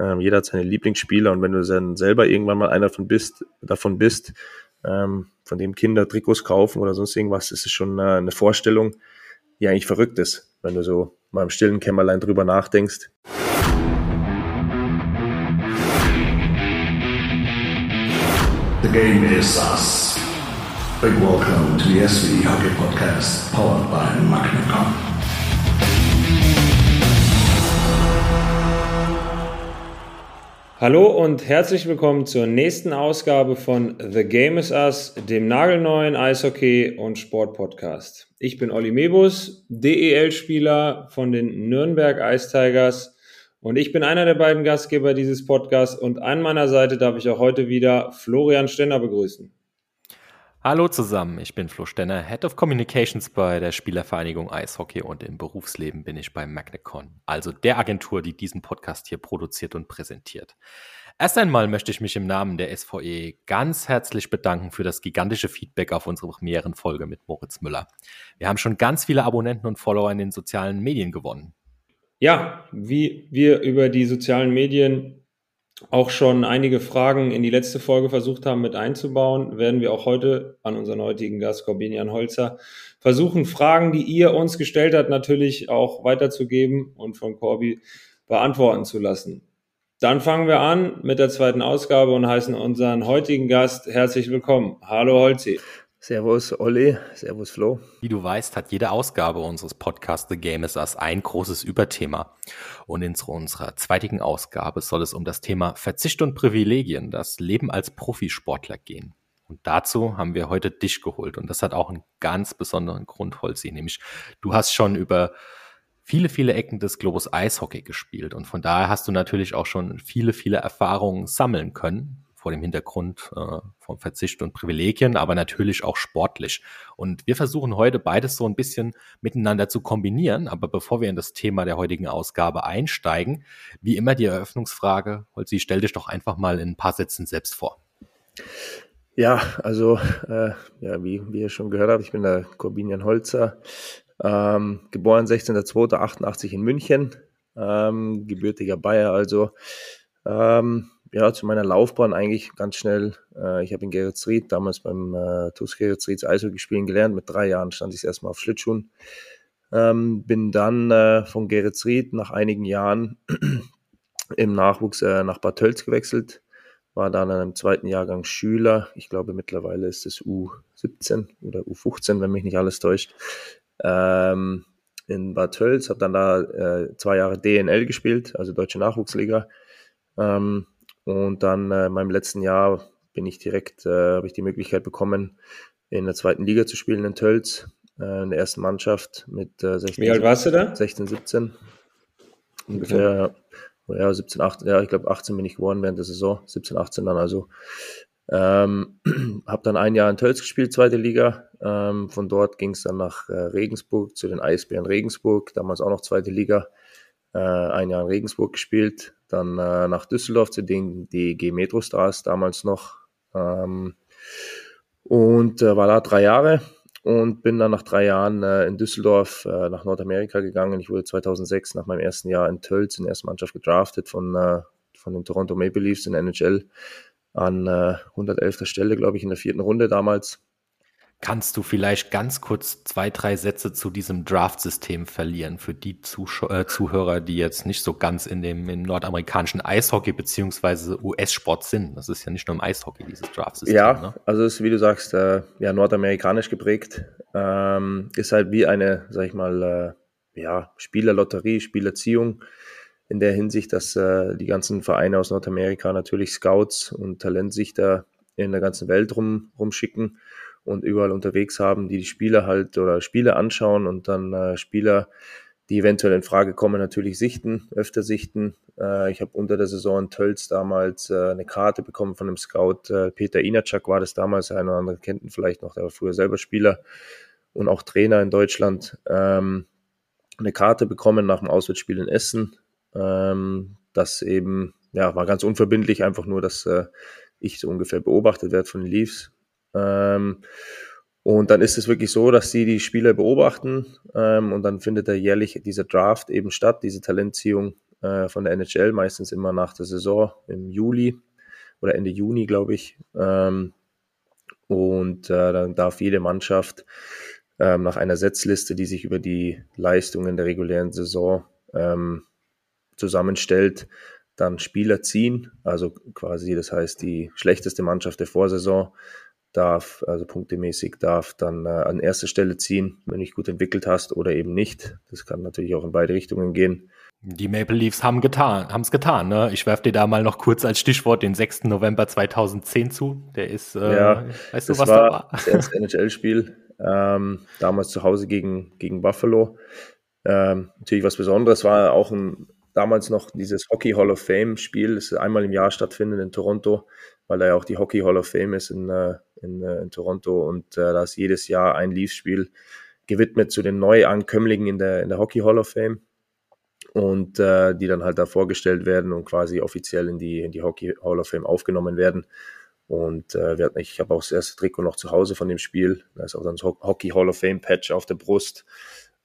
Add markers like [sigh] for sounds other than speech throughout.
Ähm, jeder hat seine Lieblingsspieler und wenn du dann selber irgendwann mal einer davon bist, davon bist, ähm, von dem Kinder Trikots kaufen oder sonst irgendwas, ist es schon äh, eine Vorstellung, die eigentlich verrückt ist, wenn du so mal im stillen Kämmerlein drüber nachdenkst. The game is us. Big welcome to the SV Hockey Podcast, powered by Magnacom. Hallo und herzlich willkommen zur nächsten Ausgabe von The Game is Us, dem nagelneuen Eishockey- und Sportpodcast. Ich bin Olli Mebus, DEL-Spieler von den Nürnberg Ice Tigers und ich bin einer der beiden Gastgeber dieses Podcasts und an meiner Seite darf ich auch heute wieder Florian Stenner begrüßen. Hallo zusammen, ich bin Flo Stenner, Head of Communications bei der Spielervereinigung Eishockey und im Berufsleben bin ich bei Magnecon, also der Agentur, die diesen Podcast hier produziert und präsentiert. Erst einmal möchte ich mich im Namen der SVE ganz herzlich bedanken für das gigantische Feedback auf unsere Premierenfolge mit Moritz Müller. Wir haben schon ganz viele Abonnenten und Follower in den sozialen Medien gewonnen. Ja, wie wir über die sozialen Medien auch schon einige Fragen in die letzte Folge versucht haben mit einzubauen, werden wir auch heute an unseren heutigen Gast Corbinian Holzer versuchen, Fragen, die ihr uns gestellt habt, natürlich auch weiterzugeben und von Corby beantworten zu lassen. Dann fangen wir an mit der zweiten Ausgabe und heißen unseren heutigen Gast herzlich willkommen. Hallo Holzi. Servus Olli, Servus Flo. Wie du weißt, hat jede Ausgabe unseres Podcasts The Game is Us ein großes Überthema. Und in unserer zweitigen Ausgabe soll es um das Thema Verzicht und Privilegien, das Leben als Profisportler gehen. Und dazu haben wir heute dich geholt. Und das hat auch einen ganz besonderen Grund, Holzi, nämlich du hast schon über viele, viele Ecken des Globus Eishockey gespielt. Und von daher hast du natürlich auch schon viele, viele Erfahrungen sammeln können vor dem Hintergrund äh, von Verzicht und Privilegien, aber natürlich auch sportlich. Und wir versuchen heute beides so ein bisschen miteinander zu kombinieren. Aber bevor wir in das Thema der heutigen Ausgabe einsteigen, wie immer die Eröffnungsfrage, Holzi, stell dich doch einfach mal in ein paar Sätzen selbst vor. Ja, also äh, ja, wie, wie ihr schon gehört habt, ich bin der Corbinian Holzer, ähm, geboren 16.02.88 in München, ähm, gebürtiger Bayer also. Ähm, ja, zu meiner Laufbahn eigentlich ganz schnell. Äh, ich habe in Geretsried damals beim äh, TuS Geretsrieds Eishockey spielen gelernt. Mit drei Jahren stand ich erstmal auf Schlittschuhen. Ähm, bin dann äh, von Geretsried nach einigen Jahren [clears throat] im Nachwuchs äh, nach Bad Tölz gewechselt. War dann einem zweiten Jahrgang Schüler. Ich glaube, mittlerweile ist es U17 oder U15, wenn mich nicht alles täuscht. Ähm, in Bad Tölz, habe dann da äh, zwei Jahre DNL gespielt, also Deutsche Nachwuchsliga. Ähm, und dann äh, in meinem letzten Jahr bin ich direkt, äh, habe ich die Möglichkeit bekommen, in der zweiten Liga zu spielen in Tölz, äh, in der ersten Mannschaft mit äh, 16. Wie alt warst du da? 16, 17. Ungefähr, okay. ja, 17, 18, ja, ich glaube 18 bin ich geworden während der Saison, 17, 18 dann also. Ähm, [clears throat] habe dann ein Jahr in Tölz gespielt, zweite Liga. Ähm, von dort ging es dann nach äh, Regensburg zu den Eisbären Regensburg, damals auch noch zweite Liga. Äh, ein Jahr in Regensburg gespielt, dann äh, nach Düsseldorf zu den DEG Metro Stars damals noch. Ähm, und äh, war da drei Jahre und bin dann nach drei Jahren äh, in Düsseldorf äh, nach Nordamerika gegangen. Ich wurde 2006 nach meinem ersten Jahr in Tölz in der ersten Mannschaft gedraftet von, äh, von den Toronto Maple Leafs in NHL an äh, 111. Stelle, glaube ich, in der vierten Runde damals. Kannst du vielleicht ganz kurz zwei, drei Sätze zu diesem Draft-System verlieren für die Zusch äh, Zuhörer, die jetzt nicht so ganz in dem im nordamerikanischen Eishockey beziehungsweise US-Sport sind? Das ist ja nicht nur im Eishockey, dieses Draft-System. Ja, ne? also ist, wie du sagst, äh, ja, nordamerikanisch geprägt. Ähm, ist halt wie eine, sag ich mal, äh, ja, Spielerlotterie, Spielerziehung in der Hinsicht, dass äh, die ganzen Vereine aus Nordamerika natürlich Scouts und Talentsichter in der ganzen Welt rum, rumschicken und überall unterwegs haben, die die Spieler halt oder Spiele anschauen und dann äh, Spieler, die eventuell in Frage kommen, natürlich sichten, öfter sichten. Äh, ich habe unter der Saison in Tölz damals äh, eine Karte bekommen von einem Scout. Äh, Peter Inacak war das damals, ein oder andere kennt ihn vielleicht noch, der war früher selber Spieler und auch Trainer in Deutschland. Ähm, eine Karte bekommen nach dem Auswärtsspiel in Essen. Ähm, das eben, ja, war ganz unverbindlich, einfach nur, dass äh, ich so ungefähr beobachtet werde von den Leafs ähm, und dann ist es wirklich so, dass sie die Spieler beobachten ähm, und dann findet da jährlich dieser Draft eben statt, diese Talentziehung äh, von der NHL, meistens immer nach der Saison im Juli oder Ende Juni, glaube ich. Ähm, und äh, dann darf jede Mannschaft ähm, nach einer Setzliste, die sich über die Leistungen der regulären Saison ähm, zusammenstellt, dann Spieler ziehen. Also quasi, das heißt, die schlechteste Mannschaft der Vorsaison darf, also punktemäßig darf dann äh, an erster Stelle ziehen, wenn du dich gut entwickelt hast oder eben nicht. Das kann natürlich auch in beide Richtungen gehen. Die Maple Leafs haben getan, haben es getan. Ne? Ich werfe dir da mal noch kurz als Stichwort den 6. November 2010 zu. Der ist, äh, ja, weißt du, was war da war? Das erste NHL-Spiel, ähm, damals zu Hause gegen, gegen Buffalo. Ähm, natürlich was Besonderes, war auch ein, damals noch dieses Hockey Hall of Fame Spiel, das einmal im Jahr stattfindet in Toronto, weil da ja auch die Hockey Hall of Fame ist in, äh, in, äh, in Toronto und äh, da ist jedes Jahr ein Leafs-Spiel gewidmet zu den Neuankömmlingen in der, in der Hockey Hall of Fame und äh, die dann halt da vorgestellt werden und quasi offiziell in die, in die Hockey Hall of Fame aufgenommen werden. Und äh, wir hatten, ich habe auch das erste Trikot noch zu Hause von dem Spiel. Da ist auch dann das Hockey Hall of Fame Patch auf der Brust,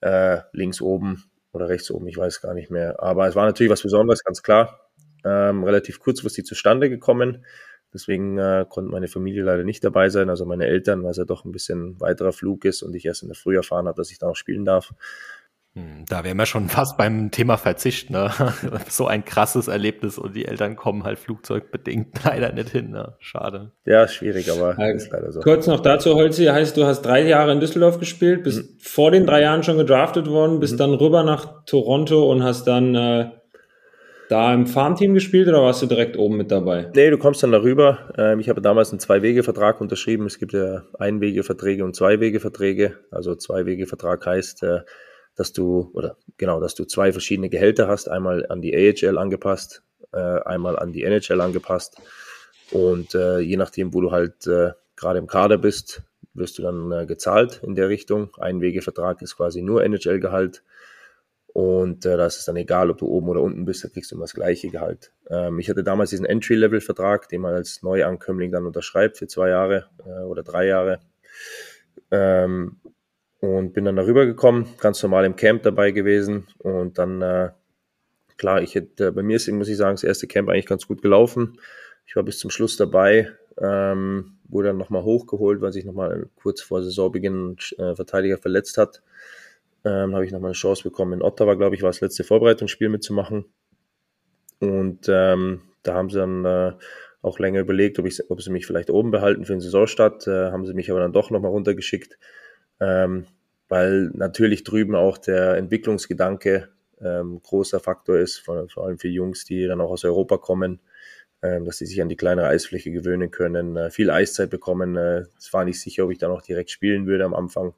äh, links oben oder rechts oben, ich weiß gar nicht mehr. Aber es war natürlich was Besonderes, ganz klar. Ähm, relativ kurzfristig zustande gekommen. Deswegen äh, konnte meine Familie leider nicht dabei sein, also meine Eltern, weil es ja doch ein bisschen weiterer Flug ist und ich erst in der Früh erfahren habe, dass ich da noch spielen darf. Hm, da wären wir schon fast beim Thema Verzicht, ne? [laughs] So ein krasses Erlebnis und die Eltern kommen halt flugzeugbedingt [laughs] leider nicht hin, ne? Schade. Ja, schwierig, aber ja, ist leider so. Kurz noch dazu, Holzi, heißt, du hast drei Jahre in Düsseldorf gespielt, bist mhm. vor den drei Jahren schon gedraftet worden, bist mhm. dann rüber nach Toronto und hast dann äh, da im Farmteam gespielt oder warst du direkt oben mit dabei? Nee, du kommst dann darüber. Ähm, ich habe damals einen Zwei-Wege-Vertrag unterschrieben. Es gibt ja Ein-Wege-Verträge und Zwei-Wege-Verträge. Also Zwei-Wege-Vertrag heißt, äh, dass du, oder genau, dass du zwei verschiedene Gehälter hast, einmal an die AHL angepasst, äh, einmal an die NHL angepasst. Und äh, je nachdem, wo du halt gerade im Kader bist, wirst du dann gezahlt in der Richtung. Ein Wegevertrag ist quasi nur NHL-Gehalt. Und äh, da ist es dann egal, ob du oben oder unten bist, da kriegst du immer das gleiche Gehalt. Ähm, ich hatte damals diesen Entry-Level-Vertrag, den man als Neuankömmling dann unterschreibt für zwei Jahre äh, oder drei Jahre. Ähm, und bin dann darüber gekommen, ganz normal im Camp dabei gewesen und dann, äh, klar, ich hätte, bei mir ist, muss ich sagen, das erste Camp eigentlich ganz gut gelaufen. Ich war bis zum Schluss dabei, ähm, wurde dann nochmal hochgeholt, weil sich nochmal kurz vor Saisonbeginn ein äh, Verteidiger verletzt hat. Ähm, habe ich nochmal eine Chance bekommen. In Ottawa, glaube ich, war das letzte Vorbereitungsspiel mitzumachen. Und ähm, da haben sie dann äh, auch länger überlegt, ob, ich, ob sie mich vielleicht oben behalten für den Saisonstart. Äh, haben sie mich aber dann doch nochmal runtergeschickt ähm, weil natürlich drüben auch der Entwicklungsgedanke ähm, großer Faktor ist, vor, vor, allem für Jungs, die dann auch aus Europa kommen, ähm, dass sie sich an die kleinere Eisfläche gewöhnen können, äh, viel Eiszeit bekommen. Äh, es war nicht sicher, ob ich dann auch direkt spielen würde am Anfang.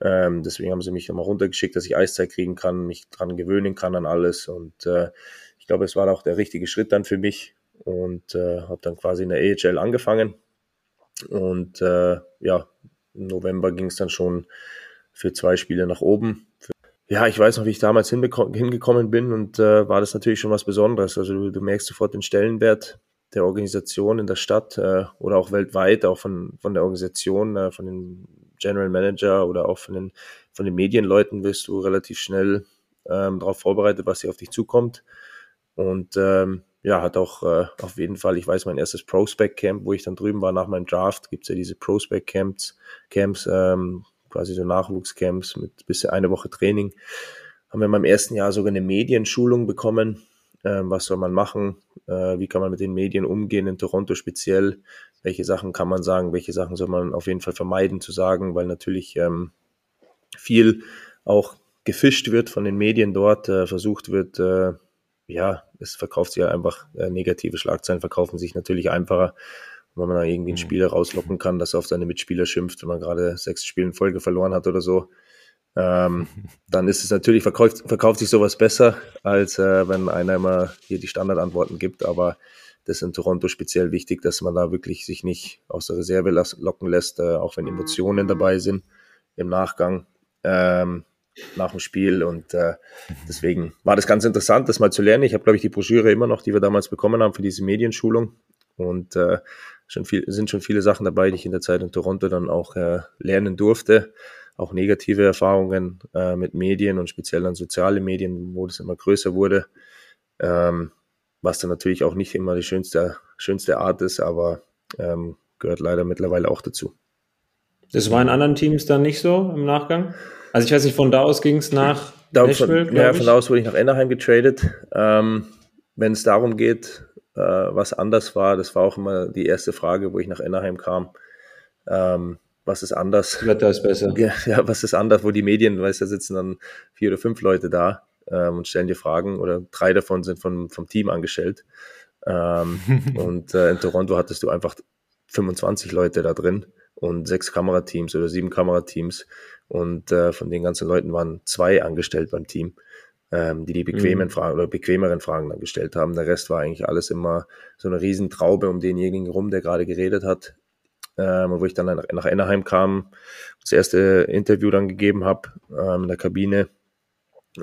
Ähm, deswegen haben sie mich nochmal runtergeschickt, dass ich Eiszeit kriegen kann, mich dran gewöhnen kann an alles. Und äh, ich glaube, es war auch der richtige Schritt dann für mich und äh, habe dann quasi in der AHL angefangen. Und äh, ja, im November ging es dann schon für zwei Spiele nach oben. Ja, ich weiß noch, wie ich damals hingekommen bin und äh, war das natürlich schon was Besonderes. Also du, du, merkst sofort den Stellenwert der Organisation in der Stadt äh, oder auch weltweit, auch von, von der Organisation, äh, von den General Manager oder auch von den, von den Medienleuten wirst du relativ schnell ähm, darauf vorbereitet, was hier auf dich zukommt. Und ähm, ja, hat auch äh, auf jeden Fall, ich weiß, mein erstes Prospect Camp, wo ich dann drüben war nach meinem Draft, gibt's ja diese Prospect Camps, Camps, ähm, quasi so Nachwuchscamps mit bis eine Woche Training. Haben wir in meinem ersten Jahr sogar eine Medienschulung bekommen. Ähm, was soll man machen? Äh, wie kann man mit den Medien umgehen in Toronto speziell? Welche Sachen kann man sagen? Welche Sachen soll man auf jeden Fall vermeiden zu sagen? Weil natürlich ähm, viel auch gefischt wird von den Medien dort, äh, versucht wird, äh, ja, es verkauft sich ja einfach, äh, negative Schlagzeilen verkaufen sich natürlich einfacher, wenn man da irgendwie einen mhm. Spieler rauslocken kann, dass er auf seine Mitspieler schimpft, wenn man gerade sechs Spiele in Folge verloren hat oder so. Ähm, [laughs] dann ist es natürlich, verkauft, verkauft sich sowas besser, als äh, wenn einer immer hier die Standardantworten gibt. Aber das ist in Toronto speziell wichtig, dass man da wirklich sich nicht aus der Reserve locken lässt, äh, auch wenn Emotionen dabei sind im Nachgang. Ähm, nach dem Spiel. Und äh, deswegen war das ganz interessant, das mal zu lernen. Ich habe, glaube ich, die Broschüre immer noch, die wir damals bekommen haben für diese Medienschulung. Und äh, schon viel, sind schon viele Sachen dabei, die ich in der Zeit in Toronto dann auch äh, lernen durfte. Auch negative Erfahrungen äh, mit Medien und speziell dann soziale Medien, wo das immer größer wurde. Ähm, was dann natürlich auch nicht immer die schönste, schönste Art ist, aber ähm, gehört leider mittlerweile auch dazu. Das war in anderen Teams dann nicht so im Nachgang? Also ich weiß nicht, von da aus ging es nach da, Nashville, von, ja, von da aus wurde ich nach Anaheim getradet. Ähm, Wenn es darum geht, äh, was anders war, das war auch immer die erste Frage, wo ich nach Anaheim kam. Ähm, was ist anders? Wetter ist besser. Ja, [laughs] was ist anders, wo die Medien, weißt du, da sitzen dann vier oder fünf Leute da ähm, und stellen dir Fragen oder drei davon sind von, vom Team angestellt. Ähm, [laughs] und äh, in Toronto hattest du einfach 25 Leute da drin und sechs Kamerateams oder sieben Kamerateams und äh, von den ganzen Leuten waren zwei angestellt beim Team, ähm, die die bequemen mhm. Fragen oder bequemeren Fragen dann gestellt haben. Der Rest war eigentlich alles immer so eine Riesentraube um denjenigen rum, der gerade geredet hat. Ähm, wo ich dann nach, nach Anaheim kam, das erste Interview dann gegeben habe ähm, in der Kabine,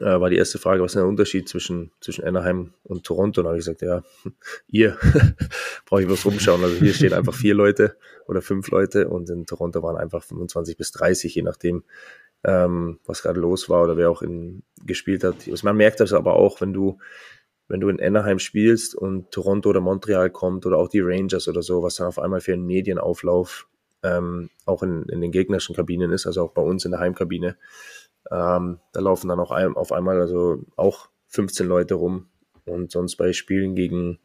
äh, war die erste Frage, was ist der Unterschied zwischen, zwischen Anaheim und Toronto? Und habe ich gesagt, ja, [laughs] ihr [laughs] brauche ich was rumschauen. Also hier stehen einfach vier Leute oder fünf Leute und in Toronto waren einfach 25 bis 30, je nachdem, ähm, was gerade los war oder wer auch in, gespielt hat. Also man merkt das aber auch, wenn du, wenn du in Anaheim spielst und Toronto oder Montreal kommt oder auch die Rangers oder so, was dann auf einmal für einen Medienauflauf ähm, auch in, in den gegnerischen Kabinen ist, also auch bei uns in der Heimkabine ähm, da laufen dann auch ein, auf einmal also auch 15 Leute rum und sonst bei Spielen gegen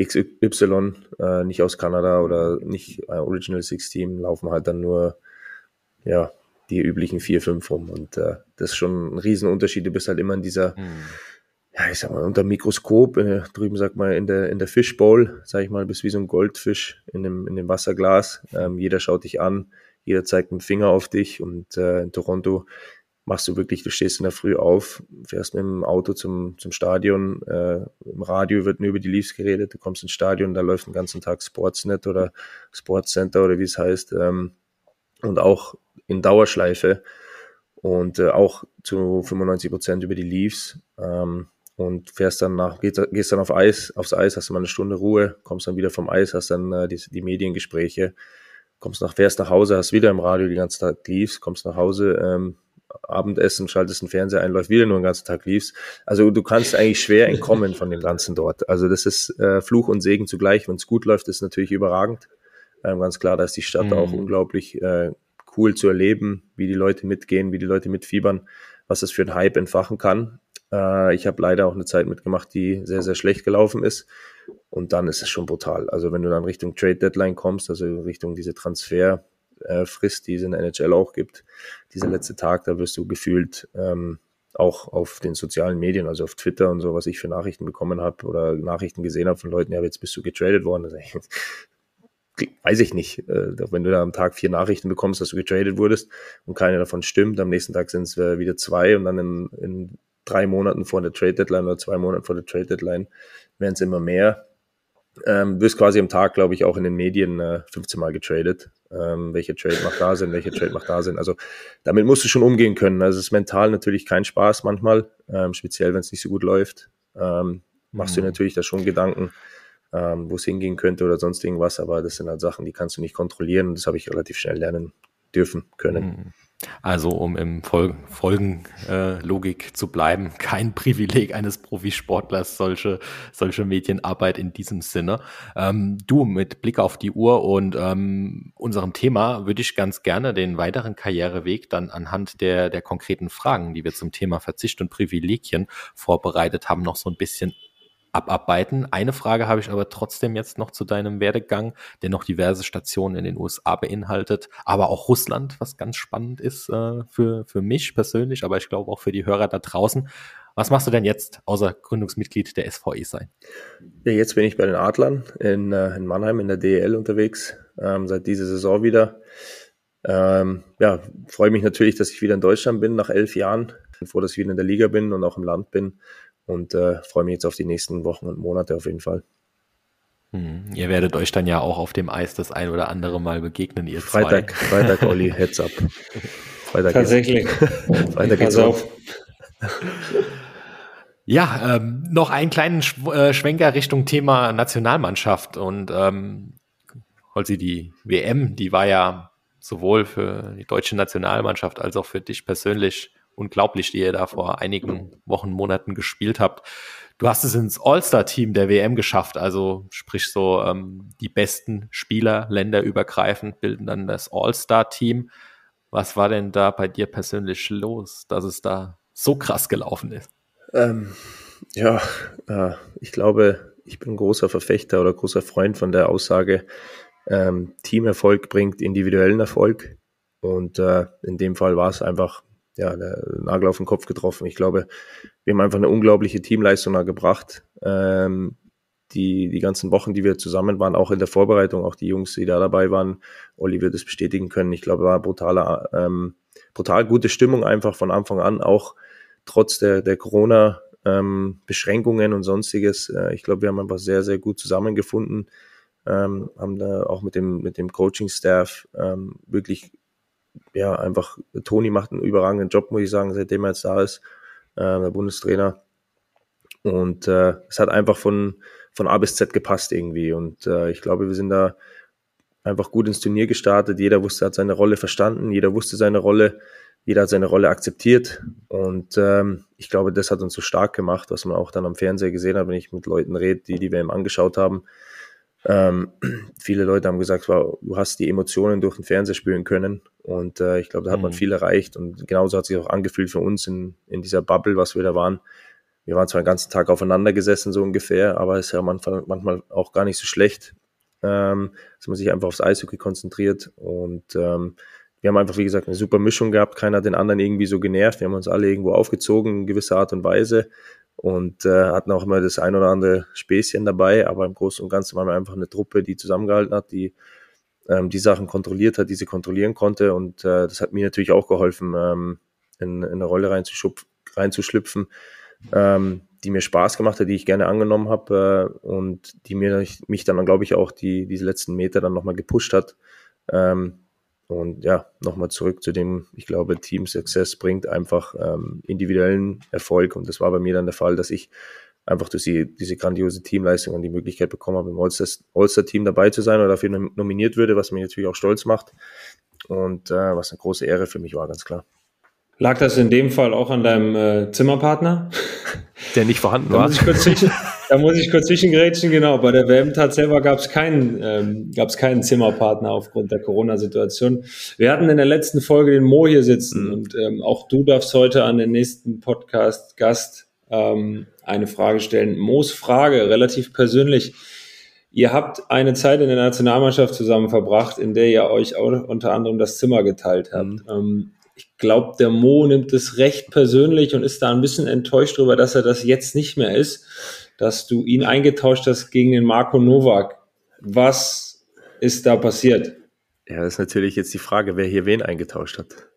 XY, äh, nicht aus Kanada oder nicht äh, Original Six Team, laufen halt dann nur ja die üblichen vier, fünf rum und äh, das ist schon ein Riesenunterschied. Du bist halt immer in dieser hm ja, ich sag mal, unter Mikroskop, äh, drüben sagt man in der, in der Fishbowl, sag ich mal, bist wie so ein Goldfisch in dem, in dem Wasserglas. Ähm, jeder schaut dich an, jeder zeigt einen Finger auf dich und äh, in Toronto machst du wirklich, du stehst in der Früh auf, fährst mit dem Auto zum, zum Stadion, äh, im Radio wird nur über die Leafs geredet, du kommst ins Stadion, da läuft den ganzen Tag Sportsnet oder Sportscenter oder wie es heißt, ähm, und auch in Dauerschleife und äh, auch zu 95 Prozent über die Leafs ähm, und fährst dann nach, gehst, gehst dann auf Eis, aufs Eis, hast mal eine Stunde Ruhe, kommst dann wieder vom Eis, hast dann äh, die, die Mediengespräche, kommst nach, fährst nach Hause, hast wieder im Radio die ganze Zeit Leafs, kommst nach Hause, ähm, Abendessen, schaltest den Fernseher ein, läuft wieder nur den ganzen Tag Leafs. Also du kannst eigentlich schwer entkommen von dem Ganzen dort. Also das ist äh, Fluch und Segen zugleich. Wenn es gut läuft, ist natürlich überragend. Ähm, ganz klar, da ist die Stadt mhm. auch unglaublich äh, cool zu erleben, wie die Leute mitgehen, wie die Leute mitfiebern, was das für ein Hype entfachen kann. Äh, ich habe leider auch eine Zeit mitgemacht, die sehr, sehr schlecht gelaufen ist. Und dann ist es schon brutal. Also wenn du dann Richtung Trade Deadline kommst, also Richtung diese Transfer, äh, Frist, die es in der NHL auch gibt. Dieser letzte Tag, da wirst du gefühlt ähm, auch auf den sozialen Medien, also auf Twitter und so, was ich für Nachrichten bekommen habe oder Nachrichten gesehen habe von Leuten, ja, jetzt bist du getradet worden. [laughs] Weiß ich nicht. Äh, wenn du da am Tag vier Nachrichten bekommst, dass du getradet wurdest und keine davon stimmt, am nächsten Tag sind es äh, wieder zwei und dann in, in drei Monaten vor der Trade Deadline oder zwei Monaten vor der Trade Deadline werden es immer mehr ähm, wirst quasi am Tag, glaube ich, auch in den Medien äh, 15 Mal getradet. Ähm, welche Trade macht da Sinn, welche Trade macht da Sinn. Also damit musst du schon umgehen können. Also es ist mental natürlich kein Spaß manchmal, ähm, speziell wenn es nicht so gut läuft. Ähm, machst mhm. du natürlich da schon Gedanken, ähm, wo es hingehen könnte oder sonst irgendwas, aber das sind halt Sachen, die kannst du nicht kontrollieren und das habe ich relativ schnell lernen dürfen können. Mhm. Also um im Fol Folgenlogik äh, zu bleiben, [laughs] kein Privileg eines Profisportlers, solche, solche Medienarbeit in diesem Sinne. Ähm, du, mit Blick auf die Uhr und ähm, unserem Thema würde ich ganz gerne den weiteren Karriereweg dann anhand der, der konkreten Fragen, die wir zum Thema Verzicht und Privilegien vorbereitet haben, noch so ein bisschen abarbeiten. Eine Frage habe ich aber trotzdem jetzt noch zu deinem Werdegang, der noch diverse Stationen in den USA beinhaltet, aber auch Russland, was ganz spannend ist äh, für, für mich persönlich, aber ich glaube auch für die Hörer da draußen. Was machst du denn jetzt, außer Gründungsmitglied der SVE sein? Ja, jetzt bin ich bei den Adlern in, äh, in Mannheim in der DEL unterwegs, ähm, seit dieser Saison wieder. Ähm, ja, freue mich natürlich, dass ich wieder in Deutschland bin nach elf Jahren. Dass ich wieder in der Liga bin und auch im Land bin und äh, freue mich jetzt auf die nächsten Wochen und Monate auf jeden Fall. Hm. Ihr werdet euch dann ja auch auf dem Eis das ein oder andere Mal begegnen, ihr Freitag, zwei. Freitag, Olli, [laughs] Heads up. Freitag Tatsächlich. [laughs] Freitag geht's auf. [laughs] Ja, ähm, noch einen kleinen Sch äh, Schwenker Richtung Thema Nationalmannschaft und ähm, Holzi, die WM, die war ja sowohl für die deutsche Nationalmannschaft als auch für dich persönlich unglaublich, die ihr da vor einigen Wochen, Monaten gespielt habt. Du hast es ins All-Star-Team der WM geschafft, also sprich so ähm, die besten Spieler länderübergreifend bilden dann das All-Star-Team. Was war denn da bei dir persönlich los, dass es da so krass gelaufen ist? Ähm, ja, äh, ich glaube, ich bin großer Verfechter oder großer Freund von der Aussage, ähm, Teamerfolg bringt individuellen Erfolg. Und äh, in dem Fall war es einfach ja, der Nagel auf den Kopf getroffen. Ich glaube, wir haben einfach eine unglaubliche Teamleistung da gebracht. Ähm, die, die ganzen Wochen, die wir zusammen waren, auch in der Vorbereitung, auch die Jungs, die da dabei waren, Olli wird es bestätigen können. Ich glaube, war brutaler, ähm, brutal gute Stimmung einfach von Anfang an, auch trotz der, der Corona ähm, Beschränkungen und sonstiges. Äh, ich glaube, wir haben einfach sehr, sehr gut zusammengefunden, ähm, haben da auch mit dem, mit dem Coaching-Staff ähm, wirklich ja, einfach, Toni macht einen überragenden Job, muss ich sagen, seitdem er jetzt da ist, äh, der Bundestrainer. Und äh, es hat einfach von, von A bis Z gepasst irgendwie. Und äh, ich glaube, wir sind da einfach gut ins Turnier gestartet. Jeder wusste, hat seine Rolle verstanden, jeder wusste seine Rolle, jeder hat seine Rolle akzeptiert. Und ähm, ich glaube, das hat uns so stark gemacht, was man auch dann am Fernseher gesehen hat, wenn ich mit Leuten rede, die die WM angeschaut haben. Ähm, [clears throat] viele Leute haben gesagt, wow, du hast die Emotionen durch den Fernseher spüren können. Und äh, ich glaube, da hat man mhm. viel erreicht. Und genauso hat sich auch angefühlt für uns in, in dieser Bubble, was wir da waren. Wir waren zwar den ganzen Tag aufeinander gesessen, so ungefähr, aber es ist ja manchmal, manchmal auch gar nicht so schlecht, ähm, dass man sich einfach aufs Eishockey konzentriert. Und ähm, wir haben einfach, wie gesagt, eine super Mischung gehabt. Keiner hat den anderen irgendwie so genervt. Wir haben uns alle irgendwo aufgezogen in gewisser Art und Weise und äh, hatten auch immer das ein oder andere Späßchen dabei, aber im Großen und Ganzen waren wir einfach eine Truppe, die zusammengehalten hat, die ähm, die Sachen kontrolliert hat, die sie kontrollieren konnte und äh, das hat mir natürlich auch geholfen, ähm, in, in eine Rolle reinzuschlüpfen, ähm, die mir Spaß gemacht hat, die ich gerne angenommen habe äh, und die mir mich dann, glaube ich, auch die diese letzten Meter dann nochmal gepusht hat. Ähm, und ja, nochmal zurück zu dem, ich glaube, Team Success bringt einfach ähm, individuellen Erfolg. Und das war bei mir dann der Fall, dass ich einfach durch die, diese grandiose Teamleistung und die Möglichkeit bekommen habe, im All-Star-Team dabei zu sein oder dafür nominiert würde, was mich natürlich auch stolz macht. Und äh, was eine große Ehre für mich war, ganz klar. Lag das in dem Fall auch an deinem äh, Zimmerpartner? [laughs] Der nicht vorhanden war. Da muss ich kurz zwischengrätschen, genau. Bei der WM-Tat selber gab es keinen, ähm, keinen Zimmerpartner aufgrund der Corona-Situation. Wir hatten in der letzten Folge den Mo hier sitzen mhm. und ähm, auch du darfst heute an den nächsten Podcast-Gast ähm, eine Frage stellen. Moos Frage, relativ persönlich. Ihr habt eine Zeit in der Nationalmannschaft zusammen verbracht, in der ihr euch auch unter anderem das Zimmer geteilt habt. Mhm. Ähm, ich glaube, der Mo nimmt es recht persönlich und ist da ein bisschen enttäuscht darüber, dass er das jetzt nicht mehr ist dass du ihn eingetauscht hast gegen den Marco Novak. Was ist da passiert? Ja, das ist natürlich jetzt die Frage, wer hier wen eingetauscht hat.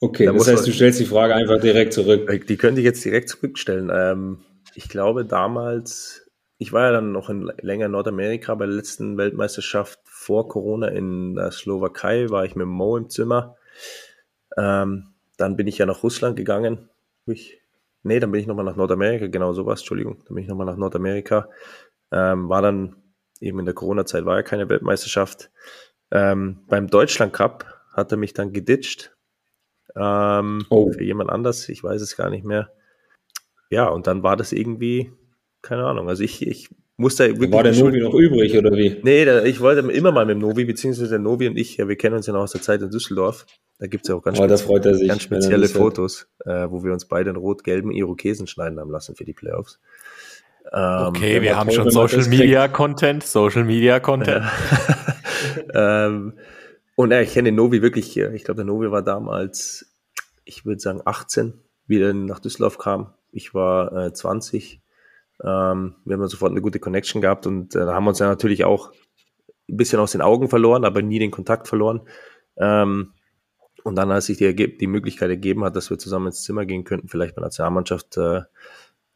Okay, da das heißt, man, du stellst die Frage einfach direkt zurück. Äh, die könnte ich jetzt direkt zurückstellen. Ähm, ich glaube damals, ich war ja dann noch in, länger in Nordamerika bei der letzten Weltmeisterschaft vor Corona in der Slowakei, war ich mit Mo im Zimmer. Ähm, dann bin ich ja nach Russland gegangen. Ich Nee, dann bin ich nochmal nach Nordamerika, genau sowas, Entschuldigung. Dann bin ich nochmal nach Nordamerika. Ähm, war dann eben in der Corona-Zeit, war ja keine Weltmeisterschaft. Ähm, beim Deutschland Cup hat er mich dann geditcht. Ähm, oh. Für jemand anders, ich weiß es gar nicht mehr. Ja, und dann war das irgendwie, keine Ahnung. Also ich, ich musste wirklich. War der Novi noch übrig oder wie? Nee, der, ich wollte immer mal mit dem Novi, beziehungsweise der Novi und ich, ja, wir kennen uns ja noch aus der Zeit in Düsseldorf. Da gibt es ja auch ganz, oh, sich, ganz spezielle Fotos, äh, wo wir uns beide in rot-gelben Irokesen schneiden haben lassen für die Playoffs. Ähm, okay, wir haben schon Social Media Content, Social Media Content. [laughs] ähm, und ja, ich kenne den Novi wirklich, ich glaube, der Novi war damals, ich würde sagen 18, wie er nach Düsseldorf kam. Ich war äh, 20. Ähm, wir haben sofort eine gute Connection gehabt und äh, da haben wir uns ja natürlich auch ein bisschen aus den Augen verloren, aber nie den Kontakt verloren. Ähm, und dann, als sich die, die Möglichkeit ergeben hat, dass wir zusammen ins Zimmer gehen könnten, vielleicht bei der Nationalmannschaft, äh,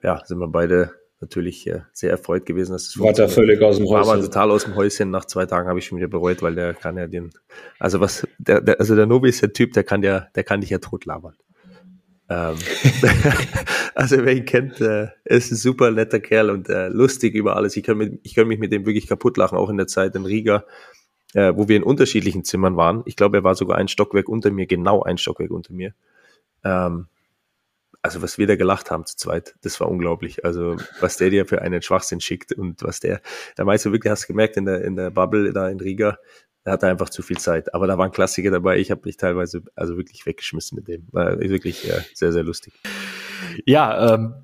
ja, sind wir beide natürlich äh, sehr erfreut gewesen. Dass es War da völlig aus dem Häuschen. War total aus dem Häuschen. Nach zwei Tagen habe ich schon wieder bereut, weil der kann ja den, also was, der, der, also der Nobi ist der Typ, der kann ja, der kann dich ja tot labern. Ähm, [laughs] [laughs] also wer ihn kennt, äh, ist ein super netter Kerl und äh, lustig über alles. Ich kann, mit, ich kann mich mit dem wirklich kaputt lachen, auch in der Zeit in Riga äh, wo wir in unterschiedlichen Zimmern waren. Ich glaube, er war sogar ein Stockwerk unter mir, genau ein Stockwerk unter mir. Ähm, also was wir da gelacht haben zu zweit, das war unglaublich. Also was der dir für einen Schwachsinn schickt und was der, da meinst du wirklich, hast du gemerkt in der, in der Bubble da in Riga, er hatte einfach zu viel Zeit. Aber da waren Klassiker dabei. Ich habe mich teilweise also wirklich weggeschmissen mit dem. War wirklich äh, sehr, sehr lustig. Ja, ähm,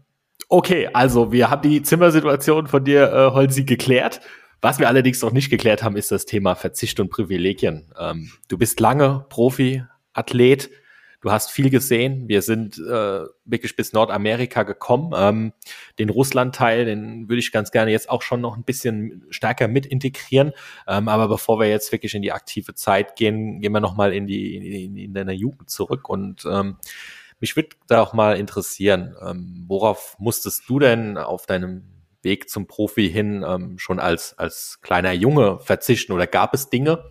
okay, also wir haben die Zimmersituation von dir, äh, Holzi, geklärt. Was wir allerdings noch nicht geklärt haben, ist das Thema Verzicht und Privilegien. Ähm, du bist lange Profi-Athlet. Du hast viel gesehen. Wir sind äh, wirklich bis Nordamerika gekommen. Ähm, den Russland-Teil, den würde ich ganz gerne jetzt auch schon noch ein bisschen stärker mit integrieren. Ähm, aber bevor wir jetzt wirklich in die aktive Zeit gehen, gehen wir nochmal in die in, in deine Jugend zurück. Und ähm, mich würde da auch mal interessieren, ähm, worauf musstest du denn auf deinem Weg zum Profi hin ähm, schon als, als kleiner Junge verzichten? Oder gab es Dinge,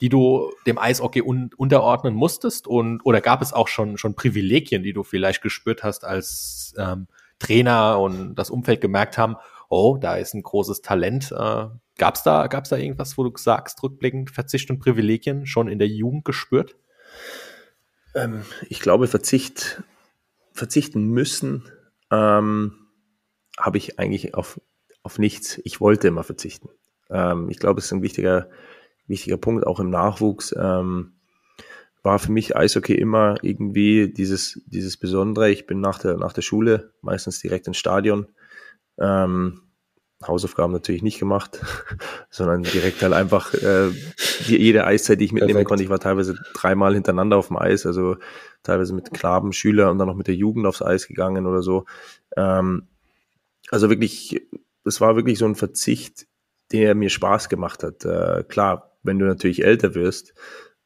die du dem Eishockey un unterordnen musstest? Und oder gab es auch schon schon Privilegien, die du vielleicht gespürt hast als ähm, Trainer und das Umfeld gemerkt haben, oh, da ist ein großes Talent. Äh, gab's da gab's da irgendwas, wo du sagst, rückblickend Verzicht und Privilegien schon in der Jugend gespürt? Ähm, ich glaube, Verzicht verzichten müssen ähm, habe ich eigentlich auf auf nichts. Ich wollte immer verzichten. Ähm, ich glaube, es ist ein wichtiger wichtiger Punkt, auch im Nachwuchs, ähm, war für mich Eishockey immer irgendwie dieses, dieses Besondere. Ich bin nach der, nach der Schule meistens direkt ins Stadion. Ähm, Hausaufgaben natürlich nicht gemacht, [laughs] sondern direkt halt einfach äh, jede Eiszeit, die ich mitnehmen Perfekt. konnte. Ich war teilweise dreimal hintereinander auf dem Eis, also teilweise mit Knaben, Schüler und dann noch mit der Jugend aufs Eis gegangen oder so. Ähm, also wirklich, das war wirklich so ein Verzicht, der mir Spaß gemacht hat. Äh, klar, wenn du natürlich älter wirst,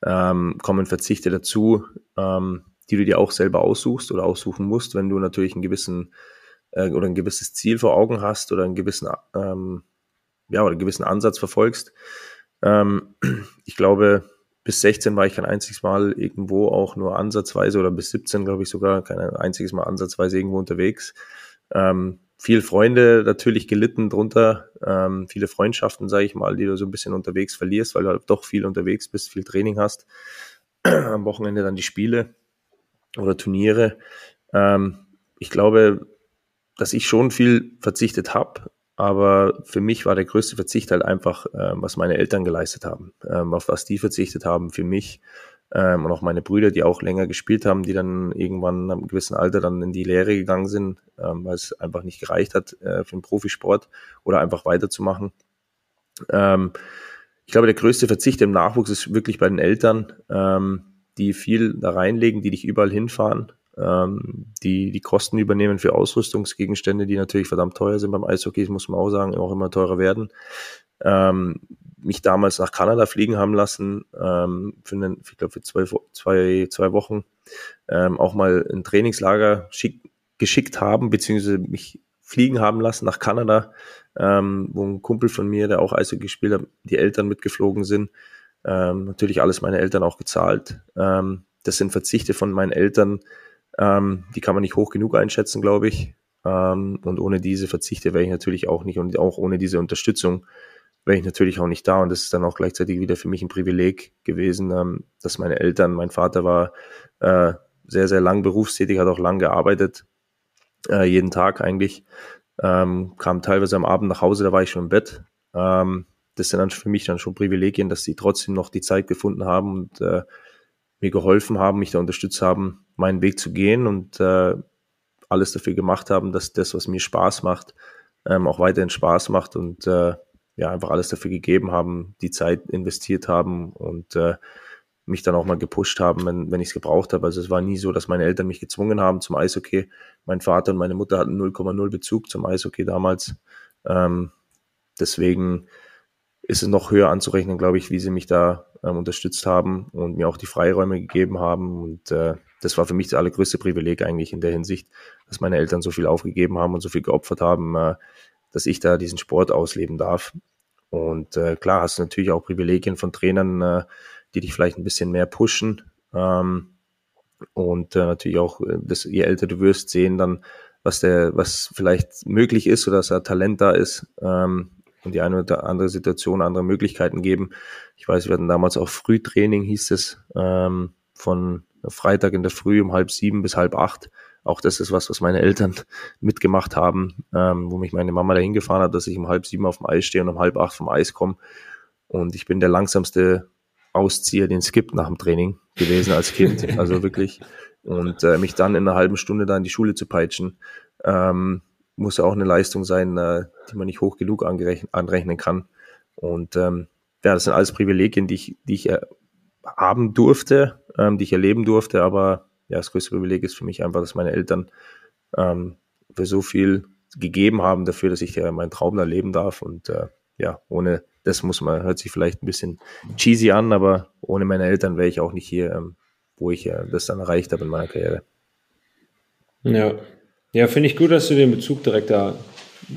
ähm, kommen Verzichte dazu, ähm, die du dir auch selber aussuchst oder aussuchen musst, wenn du natürlich einen gewissen äh, oder ein gewisses Ziel vor Augen hast oder einen gewissen ähm, ja oder einen gewissen Ansatz verfolgst. Ähm, ich glaube, bis 16 war ich kein einziges Mal irgendwo auch nur ansatzweise oder bis 17 glaube ich sogar kein einziges Mal ansatzweise irgendwo unterwegs. Ähm, viel Freunde natürlich gelitten drunter, ähm, viele Freundschaften, sage ich mal, die du so ein bisschen unterwegs verlierst, weil du halt doch viel unterwegs bist, viel Training hast. Am Wochenende dann die Spiele oder Turniere. Ähm, ich glaube, dass ich schon viel verzichtet habe, aber für mich war der größte Verzicht halt einfach, ähm, was meine Eltern geleistet haben, ähm, auf was die verzichtet haben für mich ähm, und auch meine Brüder, die auch länger gespielt haben, die dann irgendwann am gewissen Alter dann in die Lehre gegangen sind, ähm, weil es einfach nicht gereicht hat äh, für den Profisport oder einfach weiterzumachen. Ähm, ich glaube, der größte Verzicht im Nachwuchs ist wirklich bei den Eltern, ähm, die viel da reinlegen, die dich überall hinfahren, ähm, die die Kosten übernehmen für Ausrüstungsgegenstände, die natürlich verdammt teuer sind beim Eishockey, das muss man auch sagen, auch immer teurer werden. Ähm, mich damals nach Kanada fliegen haben lassen, ähm, für einen, ich glaube für zwei, zwei, zwei Wochen, ähm, auch mal ein Trainingslager schick, geschickt haben, beziehungsweise mich fliegen haben lassen nach Kanada, ähm, wo ein Kumpel von mir, der auch Eishockey gespielt hat, die Eltern mitgeflogen sind. Ähm, natürlich alles meine Eltern auch gezahlt. Ähm, das sind Verzichte von meinen Eltern, ähm, die kann man nicht hoch genug einschätzen, glaube ich. Ähm, und ohne diese Verzichte wäre ich natürlich auch nicht und auch ohne diese Unterstützung wäre ich natürlich auch nicht da. Und das ist dann auch gleichzeitig wieder für mich ein Privileg gewesen, ähm, dass meine Eltern, mein Vater war äh, sehr, sehr lang berufstätig, hat auch lang gearbeitet, äh, jeden Tag eigentlich. Ähm, kam teilweise am Abend nach Hause, da war ich schon im Bett. Ähm, das sind dann für mich dann schon Privilegien, dass sie trotzdem noch die Zeit gefunden haben und äh, mir geholfen haben, mich da unterstützt haben, meinen Weg zu gehen und äh, alles dafür gemacht haben, dass das, was mir Spaß macht, ähm, auch weiterhin Spaß macht und äh, ja, einfach alles dafür gegeben haben, die Zeit investiert haben und äh, mich dann auch mal gepusht haben, wenn, wenn ich es gebraucht habe. Also es war nie so, dass meine Eltern mich gezwungen haben zum Eishockey. Mein Vater und meine Mutter hatten 0,0 Bezug zum Eishockey damals. Ähm, deswegen ist es noch höher anzurechnen, glaube ich, wie sie mich da ähm, unterstützt haben und mir auch die Freiräume gegeben haben. Und äh, das war für mich das allergrößte Privileg eigentlich in der Hinsicht, dass meine Eltern so viel aufgegeben haben und so viel geopfert haben, äh, dass ich da diesen Sport ausleben darf. Und äh, klar hast du natürlich auch Privilegien von Trainern, äh, die dich vielleicht ein bisschen mehr pushen. Ähm, und äh, natürlich auch, äh, dass je älter du wirst, sehen dann, was der, was vielleicht möglich ist oder dass da Talent da ist ähm, und die eine oder andere Situation andere Möglichkeiten geben. Ich weiß, wir hatten damals auch Frühtraining, hieß es, ähm, von Freitag in der Früh um halb sieben bis halb acht auch das ist was, was meine Eltern [laughs] mitgemacht haben, ähm, wo mich meine Mama dahin gefahren hat, dass ich um halb sieben auf dem Eis stehe und um halb acht vom Eis komme. Und ich bin der langsamste Auszieher, den es gibt nach dem Training gewesen als Kind. [laughs] Also wirklich. Und äh, mich dann in einer halben Stunde da in die Schule zu peitschen, ähm, muss ja auch eine Leistung sein, äh, die man nicht hoch genug anrechnen kann. Und ähm, ja, das sind alles Privilegien, die ich, die ich äh, haben durfte, ähm, die ich erleben durfte, aber ja, das größte Privileg ist für mich einfach, dass meine Eltern ähm, für so viel gegeben haben dafür, dass ich äh, meinen Traum erleben darf. Und äh, ja, ohne das muss man, hört sich vielleicht ein bisschen cheesy an, aber ohne meine Eltern wäre ich auch nicht hier, ähm, wo ich äh, das dann erreicht habe in meiner Karriere. Ja, ja, finde ich gut, dass du den Bezug direkt da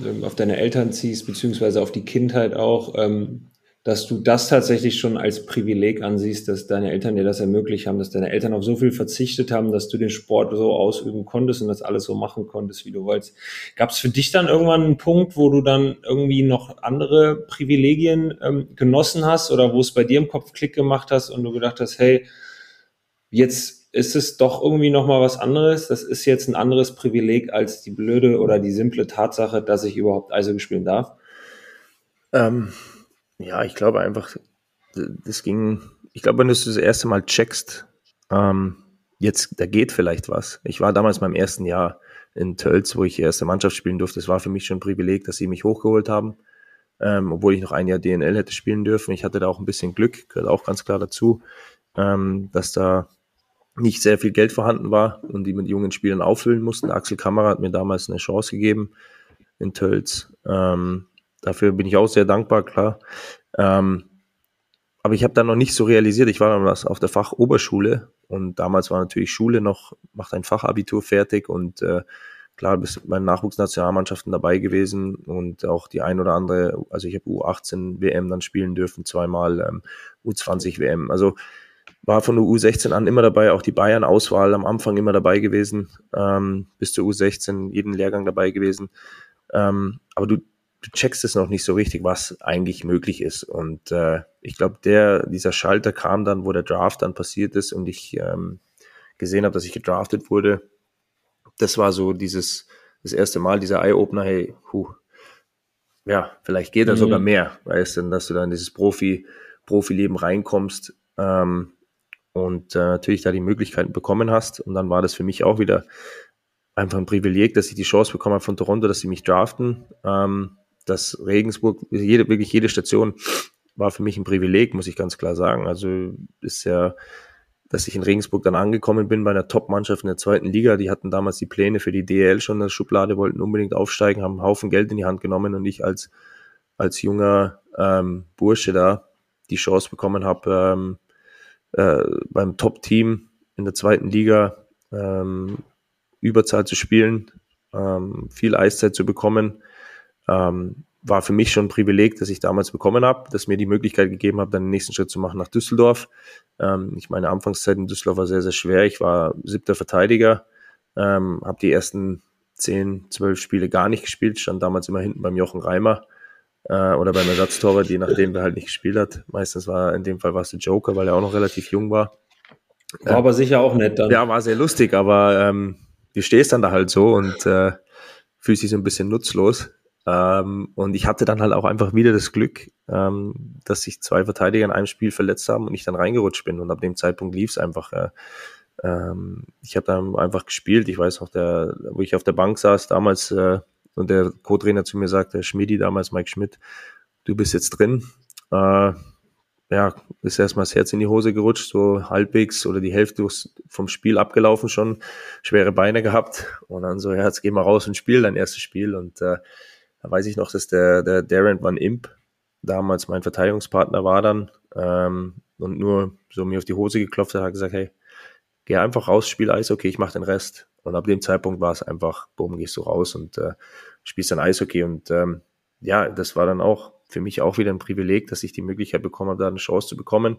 ähm, auf deine Eltern ziehst, beziehungsweise auf die Kindheit auch. Ähm, dass du das tatsächlich schon als Privileg ansiehst, dass deine Eltern dir das ermöglicht haben, dass deine Eltern auf so viel verzichtet haben, dass du den Sport so ausüben konntest und das alles so machen konntest, wie du wolltest. Gab es für dich dann irgendwann einen Punkt, wo du dann irgendwie noch andere Privilegien ähm, genossen hast oder wo es bei dir im Kopf Klick gemacht hast und du gedacht hast, hey, jetzt ist es doch irgendwie noch mal was anderes. Das ist jetzt ein anderes Privileg als die blöde oder die simple Tatsache, dass ich überhaupt Eishockey spielen darf. Ähm ja, ich glaube einfach, das ging, ich glaube, wenn du es das erste Mal checkst, ähm, jetzt, da geht vielleicht was. Ich war damals meinem ersten Jahr in Tölz, wo ich erste Mannschaft spielen durfte. Das war für mich schon ein Privileg, dass sie mich hochgeholt haben, ähm, obwohl ich noch ein Jahr DNL hätte spielen dürfen. Ich hatte da auch ein bisschen Glück, gehört auch ganz klar dazu, ähm, dass da nicht sehr viel Geld vorhanden war und die mit jungen Spielern auffüllen mussten. Axel Kammerer hat mir damals eine Chance gegeben in Tölz. Ähm, Dafür bin ich auch sehr dankbar, klar. Ähm, aber ich habe dann noch nicht so realisiert, ich war damals auf der Fachoberschule und damals war natürlich Schule noch, macht ein Fachabitur fertig und äh, klar, bis meine Nachwuchsnationalmannschaften dabei gewesen und auch die ein oder andere, also ich habe U18 WM dann spielen dürfen, zweimal ähm, U20 WM. Also war von der U16 an immer dabei, auch die Bayern-Auswahl am Anfang immer dabei gewesen, ähm, bis zur U16 jeden Lehrgang dabei gewesen. Ähm, aber du, du checkst es noch nicht so richtig, was eigentlich möglich ist. Und äh, ich glaube, der, dieser Schalter kam dann, wo der Draft dann passiert ist und ich ähm, gesehen habe, dass ich gedraftet wurde. Das war so dieses, das erste Mal, dieser Eye-Opener, hey, huh, ja, vielleicht geht da mhm. sogar mehr, weißt du, dass du dann in dieses Profi, Profileben reinkommst ähm, und äh, natürlich da die Möglichkeiten bekommen hast. Und dann war das für mich auch wieder einfach ein Privileg, dass ich die Chance bekommen habe von Toronto, dass sie mich draften. Ähm, dass Regensburg, jede, wirklich jede Station war für mich ein Privileg, muss ich ganz klar sagen. Also ist ja, dass ich in Regensburg dann angekommen bin bei einer Top-Mannschaft in der zweiten Liga. Die hatten damals die Pläne für die DL schon in der Schublade, wollten unbedingt aufsteigen, haben einen Haufen Geld in die Hand genommen und ich als, als junger ähm, Bursche da die Chance bekommen habe, ähm, äh, beim Top-Team in der zweiten Liga ähm, Überzahl zu spielen, ähm, viel Eiszeit zu bekommen ähm, war für mich schon ein Privileg, dass ich damals bekommen habe, dass mir die Möglichkeit gegeben habe, dann den nächsten Schritt zu machen nach Düsseldorf. Ähm, ich meine Anfangszeit in Düsseldorf war sehr, sehr schwer. Ich war siebter Verteidiger, ähm, habe die ersten zehn, zwölf Spiele gar nicht gespielt, stand damals immer hinten beim Jochen Reimer äh, oder beim Ersatztorwart, je nachdem, wer halt nicht gespielt hat. Meistens war in dem Fall war es der Joker, weil er auch noch relativ jung war. War äh, aber sicher auch nett dann. Ja, war sehr lustig, aber ähm, du stehst dann da halt so und äh, fühlst dich so ein bisschen nutzlos. Ähm, und ich hatte dann halt auch einfach wieder das Glück, ähm, dass sich zwei Verteidiger in einem Spiel verletzt haben und ich dann reingerutscht bin. Und ab dem Zeitpunkt lief es einfach. Äh, ähm, ich habe dann einfach gespielt. Ich weiß noch, der, wo ich auf der Bank saß damals äh, und der Co-Trainer zu mir sagte, Schmidi damals, Mike Schmidt, du bist jetzt drin. Äh, ja, ist erstmal das Herz in die Hose gerutscht, so halbwegs oder die Hälfte vom Spiel abgelaufen schon, schwere Beine gehabt und dann so, ja, jetzt geh mal raus und spiel dein erstes Spiel und äh, da weiß ich noch, dass der, der Darren Van Imp damals mein Verteidigungspartner war dann ähm, und nur so mir auf die Hose geklopft hat, hat gesagt, hey, geh einfach raus, spiel Eishockey, ich mach den Rest. Und ab dem Zeitpunkt war es einfach, boom, gehst du raus und äh, spielst dann Eishockey. Und ähm, ja, das war dann auch für mich auch wieder ein Privileg, dass ich die Möglichkeit bekommen habe, da eine Chance zu bekommen.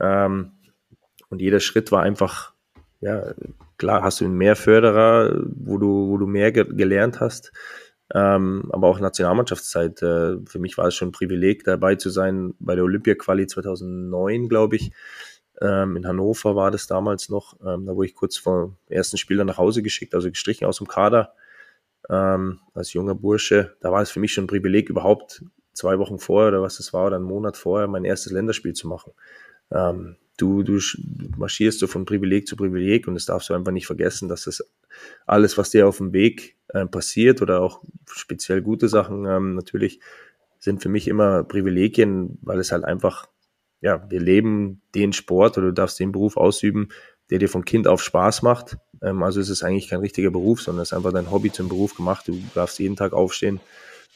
Ähm, und jeder Schritt war einfach, ja, klar hast du mehr Förderer, wo du, wo du mehr ge gelernt hast. Ähm, aber auch Nationalmannschaftszeit. Äh, für mich war es schon ein Privileg, dabei zu sein bei der Olympia-Quali 2009, glaube ich. Ähm, in Hannover war das damals noch. Ähm, da wurde ich kurz vor dem ersten Spiel dann nach Hause geschickt, also gestrichen aus dem Kader ähm, als junger Bursche. Da war es für mich schon ein Privileg, überhaupt zwei Wochen vorher oder was das war, oder einen Monat vorher mein erstes Länderspiel zu machen. Ähm, du, du marschierst so von Privileg zu Privileg und das darfst du einfach nicht vergessen, dass das alles, was dir auf dem Weg äh, passiert oder auch speziell gute Sachen ähm, natürlich sind für mich immer Privilegien, weil es halt einfach, ja, wir leben den Sport oder du darfst den Beruf ausüben, der dir von Kind auf Spaß macht. Ähm, also es eigentlich kein richtiger Beruf, sondern es ist einfach dein Hobby zum Beruf gemacht. Du darfst jeden Tag aufstehen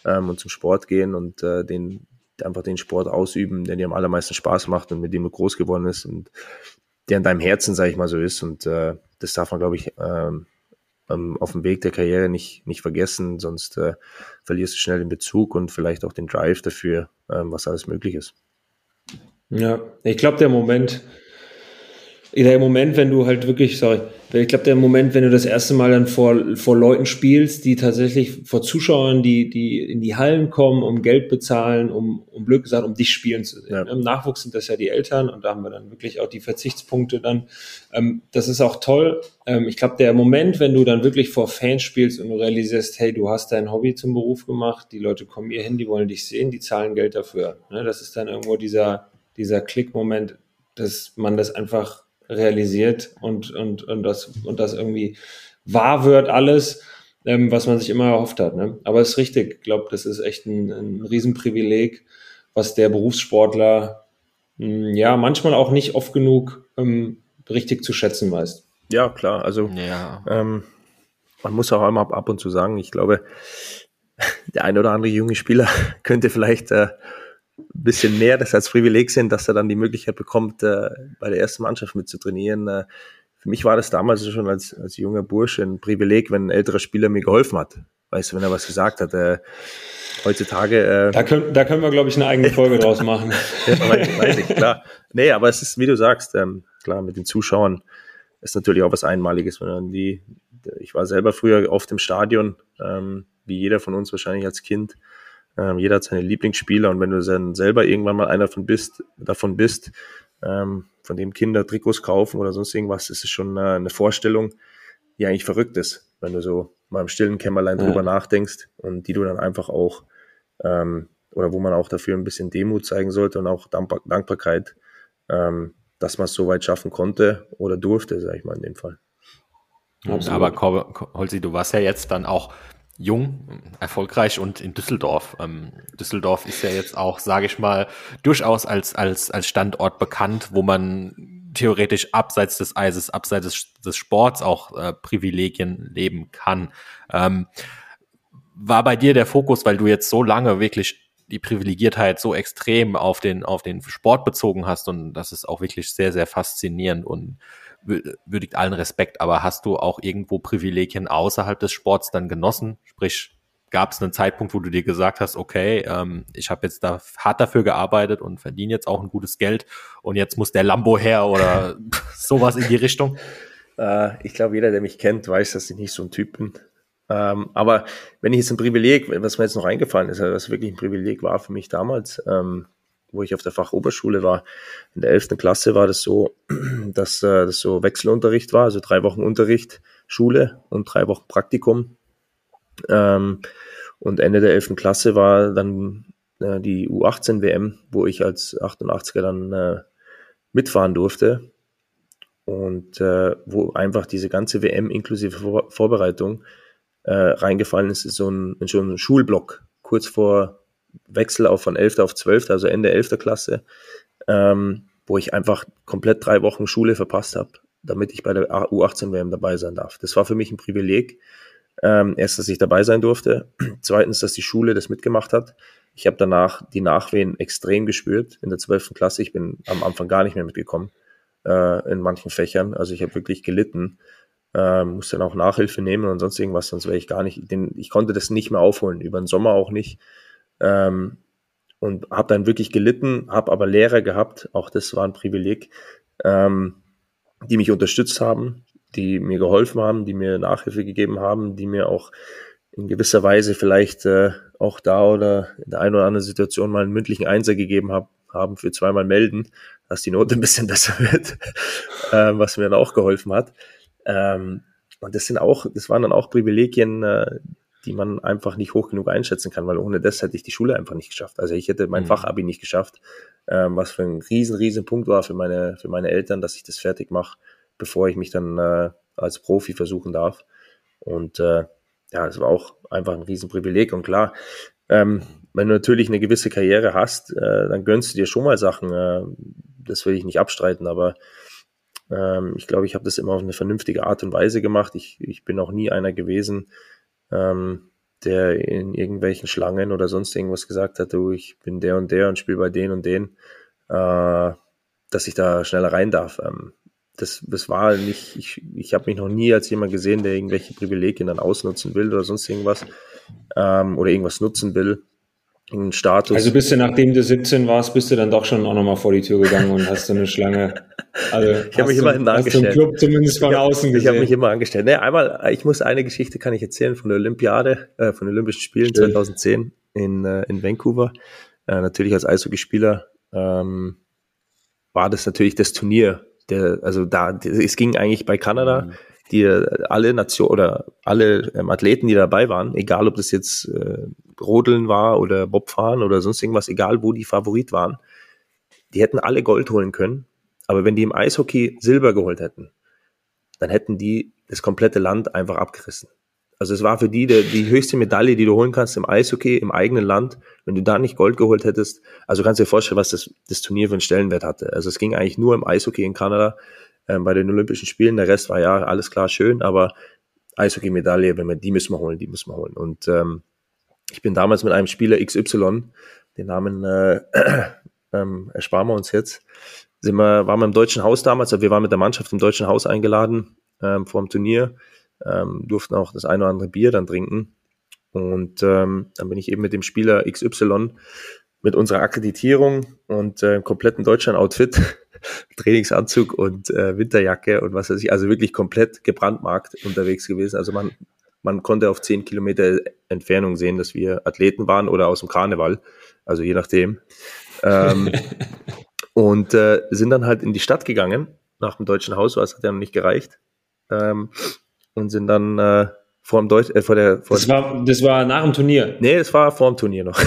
ähm, und zum Sport gehen und äh, den, einfach den Sport ausüben, der dir am allermeisten Spaß macht und mit dem du groß geworden bist und der in deinem Herzen, sage ich mal, so ist. Und äh, das darf man, glaube ich, ähm, ähm, auf dem Weg der Karriere nicht, nicht vergessen, sonst äh, verlierst du schnell den Bezug und vielleicht auch den Drive dafür, ähm, was alles möglich ist. Ja, ich glaube, der Moment, der Moment, wenn du halt wirklich, sorry, ich glaube, der Moment, wenn du das erste Mal dann vor, vor Leuten spielst, die tatsächlich vor Zuschauern, die, die in die Hallen kommen, um Geld bezahlen, um, um Glück gesagt, um dich spielen zu sehen. Ja. Im Nachwuchs sind das ja die Eltern und da haben wir dann wirklich auch die Verzichtspunkte dann. Ähm, das ist auch toll. Ähm, ich glaube, der Moment, wenn du dann wirklich vor Fans spielst und du realisierst, hey, du hast dein Hobby zum Beruf gemacht, die Leute kommen hier hin, die wollen dich sehen, die zahlen Geld dafür. Ne? Das ist dann irgendwo dieser, dieser Klickmoment, dass man das einfach realisiert und, und, und, das, und das irgendwie wahr wird alles, ähm, was man sich immer erhofft hat. Ne? Aber es ist richtig, ich glaube, das ist echt ein, ein Riesenprivileg, was der Berufssportler mh, hm, ja manchmal auch nicht oft genug ähm, richtig zu schätzen weiß. Ja, klar. Also ja. Ähm, man muss auch einmal ab und zu sagen, ich glaube, [laughs] der ein oder andere junge Spieler [laughs] könnte vielleicht äh, bisschen mehr das als Privileg sehen, dass er dann die Möglichkeit bekommt, äh, bei der ersten Mannschaft mitzutrainieren. Äh, für mich war das damals schon als, als junger Bursche ein Privileg, wenn ein älterer Spieler mir geholfen hat. Weißt du, wenn er was gesagt hat. Äh, heutzutage. Äh, da, können, da können wir, glaube ich, eine eigene Folge draus machen. [laughs] ja, weiß, weiß, ich, klar. Nee, aber es ist, wie du sagst, ähm, klar, mit den Zuschauern ist natürlich auch was Einmaliges, wenn man die, ich war selber früher auf dem Stadion, ähm, wie jeder von uns wahrscheinlich als Kind, ähm, jeder hat seine Lieblingsspieler und wenn du dann selber irgendwann mal einer von bist, davon bist, ähm, von dem Kinder Trikots kaufen oder sonst irgendwas, ist es schon eine, eine Vorstellung, die eigentlich verrückt ist, wenn du so mal im stillen Kämmerlein ja. drüber nachdenkst und die du dann einfach auch ähm, oder wo man auch dafür ein bisschen Demut zeigen sollte und auch Dankbar Dankbarkeit, ähm, dass man es so weit schaffen konnte oder durfte, sage ich mal in dem Fall. Absolut. Aber Holzi, du warst ja jetzt dann auch jung, erfolgreich und in Düsseldorf. Ähm, Düsseldorf ist ja jetzt auch, sage ich mal, durchaus als, als, als Standort bekannt, wo man theoretisch abseits des Eises, abseits des, des Sports auch äh, Privilegien leben kann. Ähm, war bei dir der Fokus, weil du jetzt so lange wirklich die Privilegiertheit so extrem auf den, auf den Sport bezogen hast und das ist auch wirklich sehr, sehr faszinierend und würdigt allen Respekt, aber hast du auch irgendwo Privilegien außerhalb des Sports dann genossen? Sprich, gab es einen Zeitpunkt, wo du dir gesagt hast, okay, ähm, ich habe jetzt da hart dafür gearbeitet und verdiene jetzt auch ein gutes Geld und jetzt muss der Lambo her oder [laughs] sowas in die Richtung? Äh, ich glaube, jeder, der mich kennt, weiß, dass ich nicht so ein Typ bin. Ähm, aber wenn ich jetzt ein Privileg, was mir jetzt noch eingefallen ist, was wirklich ein Privileg war für mich damals, ähm, wo ich auf der Fachoberschule war, in der 11. Klasse war das so, [clears throat] dass äh, das so Wechselunterricht war, also drei Wochen Unterricht, Schule und drei Wochen Praktikum. Ähm, und Ende der 11. Klasse war dann äh, die U18 WM, wo ich als 88er dann äh, mitfahren durfte. Und äh, wo einfach diese ganze WM inklusive Vor Vorbereitung äh, reingefallen ist, ist so ein, in so ein Schulblock kurz vor Wechsel auch von 11. auf 12., also Ende 11. Klasse, ähm, wo ich einfach komplett drei Wochen Schule verpasst habe, damit ich bei der U18-WM dabei sein darf. Das war für mich ein Privileg. Ähm, erst, dass ich dabei sein durfte. [clears throat] Zweitens, dass die Schule das mitgemacht hat. Ich habe danach die Nachwehen extrem gespürt in der 12. Klasse. Ich bin am Anfang gar nicht mehr mitgekommen äh, in manchen Fächern. Also ich habe wirklich gelitten. Äh, musste dann auch Nachhilfe nehmen und sonst irgendwas, sonst wäre ich gar nicht, den, ich konnte das nicht mehr aufholen, über den Sommer auch nicht. Ähm, und habe dann wirklich gelitten, habe aber Lehrer gehabt, auch das war ein Privileg, ähm, die mich unterstützt haben, die mir geholfen haben, die mir Nachhilfe gegeben haben, die mir auch in gewisser Weise vielleicht äh, auch da oder in der einen oder anderen Situation mal einen mündlichen Einser gegeben hab, haben für zweimal melden, dass die Note ein bisschen [laughs] besser wird, äh, was mir dann auch geholfen hat. Ähm, und das sind auch, das waren dann auch Privilegien, äh, die man einfach nicht hoch genug einschätzen kann, weil ohne das hätte ich die Schule einfach nicht geschafft. Also ich hätte mein mhm. Fachabi nicht geschafft, ähm, was für ein riesen, riesen Punkt war für meine, für meine Eltern, dass ich das fertig mache, bevor ich mich dann äh, als Profi versuchen darf. Und äh, ja, das war auch einfach ein Riesenprivileg. Und klar, ähm, wenn du natürlich eine gewisse Karriere hast, äh, dann gönnst du dir schon mal Sachen. Äh, das will ich nicht abstreiten, aber ähm, ich glaube, ich habe das immer auf eine vernünftige Art und Weise gemacht. Ich, ich bin auch nie einer gewesen, ähm, der in irgendwelchen Schlangen oder sonst irgendwas gesagt hat, du, ich bin der und der und spiele bei den und den, äh, dass ich da schneller rein darf. Ähm, das, das war nicht, ich, ich habe mich noch nie als jemand gesehen, der irgendwelche Privilegien dann ausnutzen will oder sonst irgendwas ähm, oder irgendwas nutzen will. Einen Status. Also bist du, nachdem du 17 warst, bist du dann doch schon auch nochmal vor die Tür gegangen und hast so eine Schlange. Also ich habe mich immer angestellt. Club zumindest von ich hab, außen gesehen. Ich habe mich immer angestellt. Nee, einmal, ich muss eine Geschichte kann ich erzählen von der Olympiade, äh, von den Olympischen Spielen Stimmt. 2010 in, äh, in Vancouver. Äh, natürlich als Eishockeyspieler ähm, war das natürlich das Turnier, der, also da, es ging eigentlich bei Kanada, mhm. Die alle Nation oder alle ähm, Athleten, die dabei waren, egal ob das jetzt äh, Rodeln war oder Bobfahren oder sonst irgendwas, egal wo die Favorit waren, die hätten alle Gold holen können. Aber wenn die im Eishockey Silber geholt hätten, dann hätten die das komplette Land einfach abgerissen. Also es war für die die, die höchste Medaille, die du holen kannst im Eishockey, im eigenen Land. Wenn du da nicht Gold geholt hättest, also kannst du dir vorstellen, was das, das Turnier für einen Stellenwert hatte. Also es ging eigentlich nur im Eishockey in Kanada ähm, bei den Olympischen Spielen. Der Rest war ja alles klar schön, aber Eishockey-Medaille, wenn wir die müssen wir holen, die müssen wir holen. Und ähm, ich bin damals mit einem Spieler XY, den Namen äh, [clears throat] ähm, ersparen wir uns jetzt, sind wir, waren wir im Deutschen Haus damals, also wir waren mit der Mannschaft im Deutschen Haus eingeladen ähm, vor dem Turnier ähm, durften auch das eine oder andere Bier dann trinken. Und ähm, dann bin ich eben mit dem Spieler XY mit unserer Akkreditierung und äh, kompletten Deutschland-Outfit, [laughs] Trainingsanzug und äh, Winterjacke und was weiß ich, also wirklich komplett gebrandmarkt unterwegs gewesen. Also man, man konnte auf zehn Kilometer Entfernung sehen, dass wir Athleten waren oder aus dem Karneval, also je nachdem. Ähm, [laughs] und äh, sind dann halt in die Stadt gegangen, nach dem Deutschen Haus, was hat ja noch nicht gereicht. Ähm, und sind dann äh, vor dem Deutsch, äh, vor der. Vor das, war, das war nach dem Turnier? Nee, das war vor dem Turnier noch.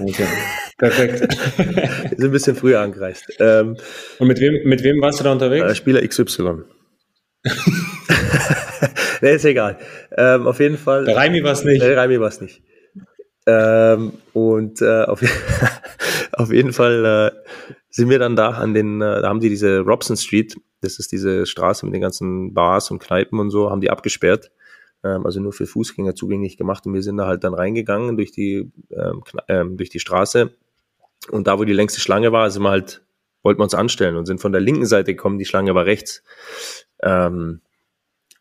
okay. [laughs] Perfekt. [laughs] Wir sind ein bisschen früher angereist. Ähm, und mit wem, mit wem warst du da unterwegs? Äh, Spieler XY. [laughs] nee, ist egal. Ähm, auf jeden Fall. Der Raimi war es nicht. Der Raimi war es nicht. Ähm, und äh, auf, [laughs] auf jeden Fall äh, sind wir dann da an den, äh, da haben die diese Robson Street das ist diese Straße mit den ganzen Bars und Kneipen und so, haben die abgesperrt. Ähm, also nur für Fußgänger zugänglich gemacht und wir sind da halt dann reingegangen durch die, ähm, ähm, durch die Straße. Und da, wo die längste Schlange war, sind wir halt, wollten wir uns anstellen und sind von der linken Seite gekommen, die Schlange war rechts. Ähm,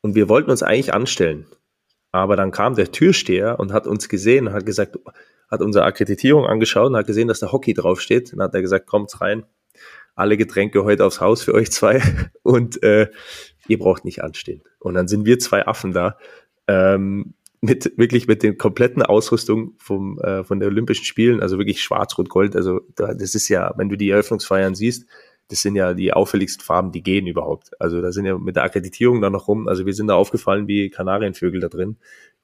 und wir wollten uns eigentlich anstellen. Aber dann kam der Türsteher und hat uns gesehen und hat gesagt, hat unsere Akkreditierung angeschaut und hat gesehen, dass da Hockey draufsteht. Und hat er gesagt, kommt rein, alle Getränke heute aufs Haus für euch zwei [laughs] und äh, ihr braucht nicht anstehen. Und dann sind wir zwei Affen da, ähm, mit wirklich mit den kompletten Ausrüstung vom äh, von der Olympischen Spielen, also wirklich Schwarz, Rot, Gold. Also da, das ist ja, wenn du die Eröffnungsfeiern siehst, das sind ja die auffälligsten Farben, die gehen überhaupt. Also da sind ja mit der Akkreditierung da noch rum. Also wir sind da aufgefallen wie Kanarienvögel da drin.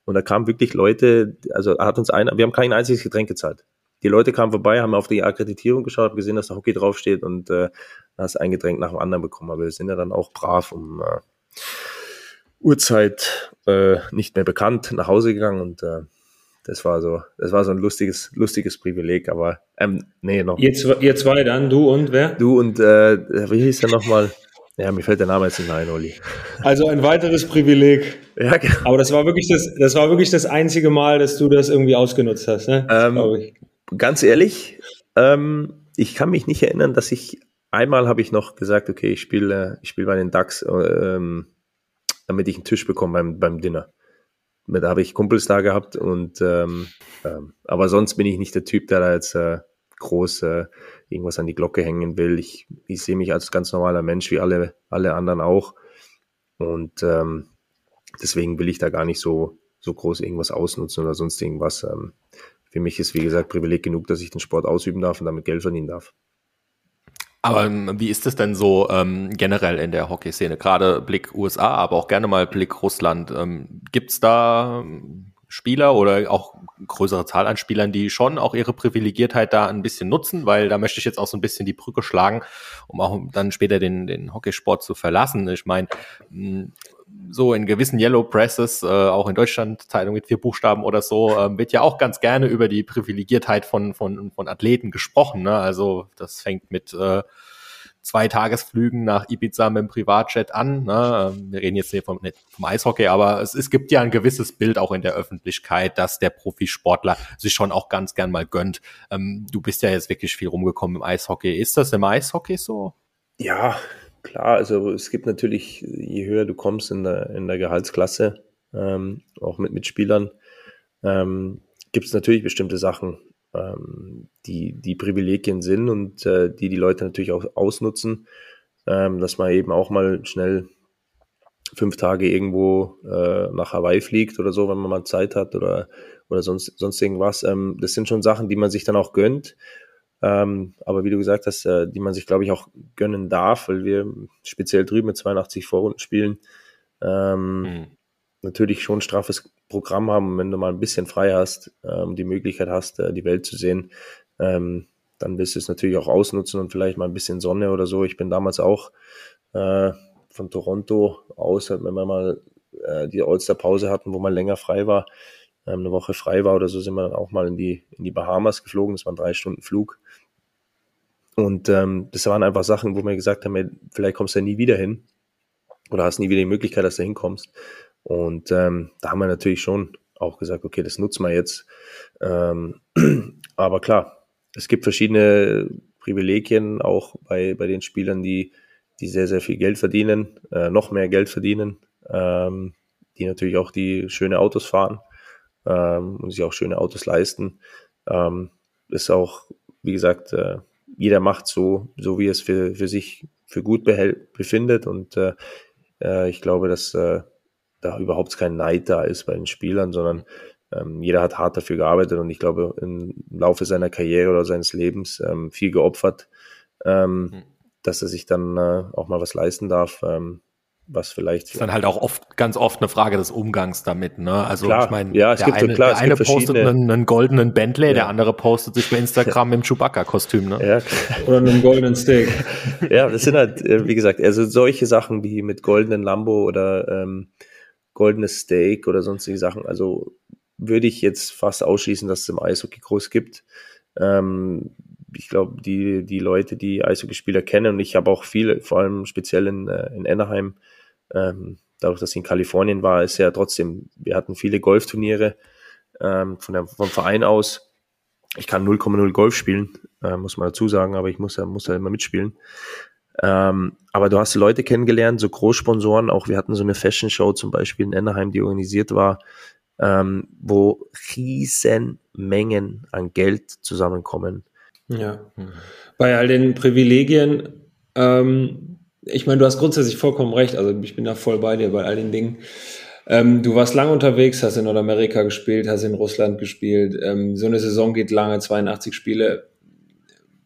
Und da kamen wirklich Leute, also hat uns einer, wir haben kein einziges Getränk gezahlt die Leute kamen vorbei, haben auf die Akkreditierung geschaut, haben gesehen, dass da Hockey draufsteht und äh, hast ein Getränk nach dem anderen bekommen. Aber wir sind ja dann auch brav um äh, Uhrzeit äh, nicht mehr bekannt nach Hause gegangen und äh, das war so, das war so ein lustiges, lustiges Privileg, aber ähm, nee, noch. Ihr, ihr zwei dann, du und wer? Du und äh, wie hieß der nochmal? Ja, mir fällt der Name jetzt nicht ein, Oli. Also ein weiteres Privileg. Ja, genau. Aber das war wirklich das, das war wirklich das einzige Mal, dass du das irgendwie ausgenutzt hast, ne? Ähm, ganz ehrlich, ähm, ich kann mich nicht erinnern, dass ich einmal habe ich noch gesagt, okay, ich spiele, ich spiele bei den Ducks, ähm, damit ich einen Tisch bekomme beim, beim Dinner. Da habe ich Kumpels da gehabt und ähm, ähm, aber sonst bin ich nicht der Typ, der da jetzt äh, groß äh, irgendwas an die Glocke hängen will. Ich, ich sehe mich als ganz normaler Mensch, wie alle, alle anderen auch. Und ähm, deswegen will ich da gar nicht so, so groß irgendwas ausnutzen oder sonst irgendwas. Ähm, für mich ist, wie gesagt, Privileg genug, dass ich den Sport ausüben darf und damit Geld verdienen darf. Aber ähm, wie ist es denn so ähm, generell in der Hockeyszene? Gerade Blick USA, aber auch gerne mal Blick Russland. Ähm, Gibt es da ähm, Spieler oder auch größere Zahl an Spielern, die schon auch ihre Privilegiertheit da ein bisschen nutzen? Weil da möchte ich jetzt auch so ein bisschen die Brücke schlagen, um auch dann später den, den Hockeysport zu verlassen. Ich meine, so in gewissen Yellow Presses, äh, auch in Deutschland Zeitung mit vier Buchstaben oder so, äh, wird ja auch ganz gerne über die Privilegiertheit von, von, von Athleten gesprochen. Ne? Also das fängt mit äh, zwei Tagesflügen nach Ibiza mit dem Privatjet an. Ne? Ähm, wir reden jetzt hier vom, nicht vom Eishockey, aber es, es gibt ja ein gewisses Bild auch in der Öffentlichkeit, dass der Profisportler sich schon auch ganz gern mal gönnt. Ähm, du bist ja jetzt wirklich viel rumgekommen im Eishockey. Ist das im Eishockey so? Ja, Klar, also es gibt natürlich, je höher du kommst in der, in der Gehaltsklasse, ähm, auch mit Mitspielern, ähm, gibt es natürlich bestimmte Sachen, ähm, die, die Privilegien sind und äh, die die Leute natürlich auch ausnutzen, ähm, dass man eben auch mal schnell fünf Tage irgendwo äh, nach Hawaii fliegt oder so, wenn man mal Zeit hat oder, oder sonst, sonst irgendwas. Ähm, das sind schon Sachen, die man sich dann auch gönnt ähm, aber wie du gesagt hast, äh, die man sich, glaube ich, auch gönnen darf, weil wir speziell drüben mit 82 Vorrunden spielen, ähm, mhm. natürlich schon ein straffes Programm haben. Wenn du mal ein bisschen frei hast, ähm, die Möglichkeit hast, äh, die Welt zu sehen, ähm, dann willst du es natürlich auch ausnutzen und vielleicht mal ein bisschen Sonne oder so. Ich bin damals auch äh, von Toronto aus, wenn wir mal äh, die All-Star-Pause hatten, wo man länger frei war, ähm, eine Woche frei war oder so, sind wir dann auch mal in die, in die Bahamas geflogen. Das war ein drei Stunden Flug. Und ähm, das waren einfach Sachen, wo wir gesagt haben, vielleicht kommst du ja nie wieder hin oder hast nie wieder die Möglichkeit, dass du hinkommst. Und ähm, da haben wir natürlich schon auch gesagt, okay, das nutzen wir jetzt. Ähm, [clears throat] aber klar, es gibt verschiedene Privilegien auch bei, bei den Spielern, die, die sehr, sehr viel Geld verdienen, äh, noch mehr Geld verdienen, ähm, die natürlich auch die schöne Autos fahren ähm, und sich auch schöne Autos leisten. Ähm, ist auch, wie gesagt, äh, jeder macht so, so wie es für, für sich für gut befindet. Und äh, äh, ich glaube, dass äh, da überhaupt kein Neid da ist bei den Spielern, sondern ähm, jeder hat hart dafür gearbeitet und ich glaube, im Laufe seiner Karriere oder seines Lebens ähm, viel geopfert, ähm, mhm. dass er sich dann äh, auch mal was leisten darf. Ähm, was vielleicht. Das ist dann halt auch oft, ganz oft eine Frage des Umgangs damit, ne? Also klar, ich meine, ja, es der gibt eine, klar, der eine postet einen, einen, goldenen Bentley, ja. der andere postet sich bei Instagram im Chewbacca-Kostüm, ne? Ja, [laughs] Oder einem goldenen Steak. ja, das sind halt, äh, wie gesagt, also solche Sachen wie mit goldenen Lambo oder ähm, goldenes Steak oder sonstige Sachen. Also würde ich jetzt fast ausschließen, dass es im Eishockey groß gibt. Ähm, ich glaube, die, die Leute, die Eishockeyspieler kennen, und ich habe auch viele, vor allem speziell in, äh, in Anaheim, ähm, dadurch, dass ich in Kalifornien war, ist ja trotzdem, wir hatten viele Golfturniere ähm, von der, vom Verein aus. Ich kann 0,0 Golf spielen, äh, muss man dazu sagen, aber ich muss ja, muss ja immer mitspielen. Ähm, aber du hast Leute kennengelernt, so Großsponsoren, auch wir hatten so eine Fashion Show zum Beispiel in Anaheim, die organisiert war, ähm, wo riesen Mengen an Geld zusammenkommen. Ja. Bei all den Privilegien ähm, ich meine, du hast grundsätzlich vollkommen recht. Also ich bin da voll bei dir bei all den Dingen. Ähm, du warst lange unterwegs, hast in Nordamerika gespielt, hast in Russland gespielt. Ähm, so eine Saison geht lange, 82 Spiele.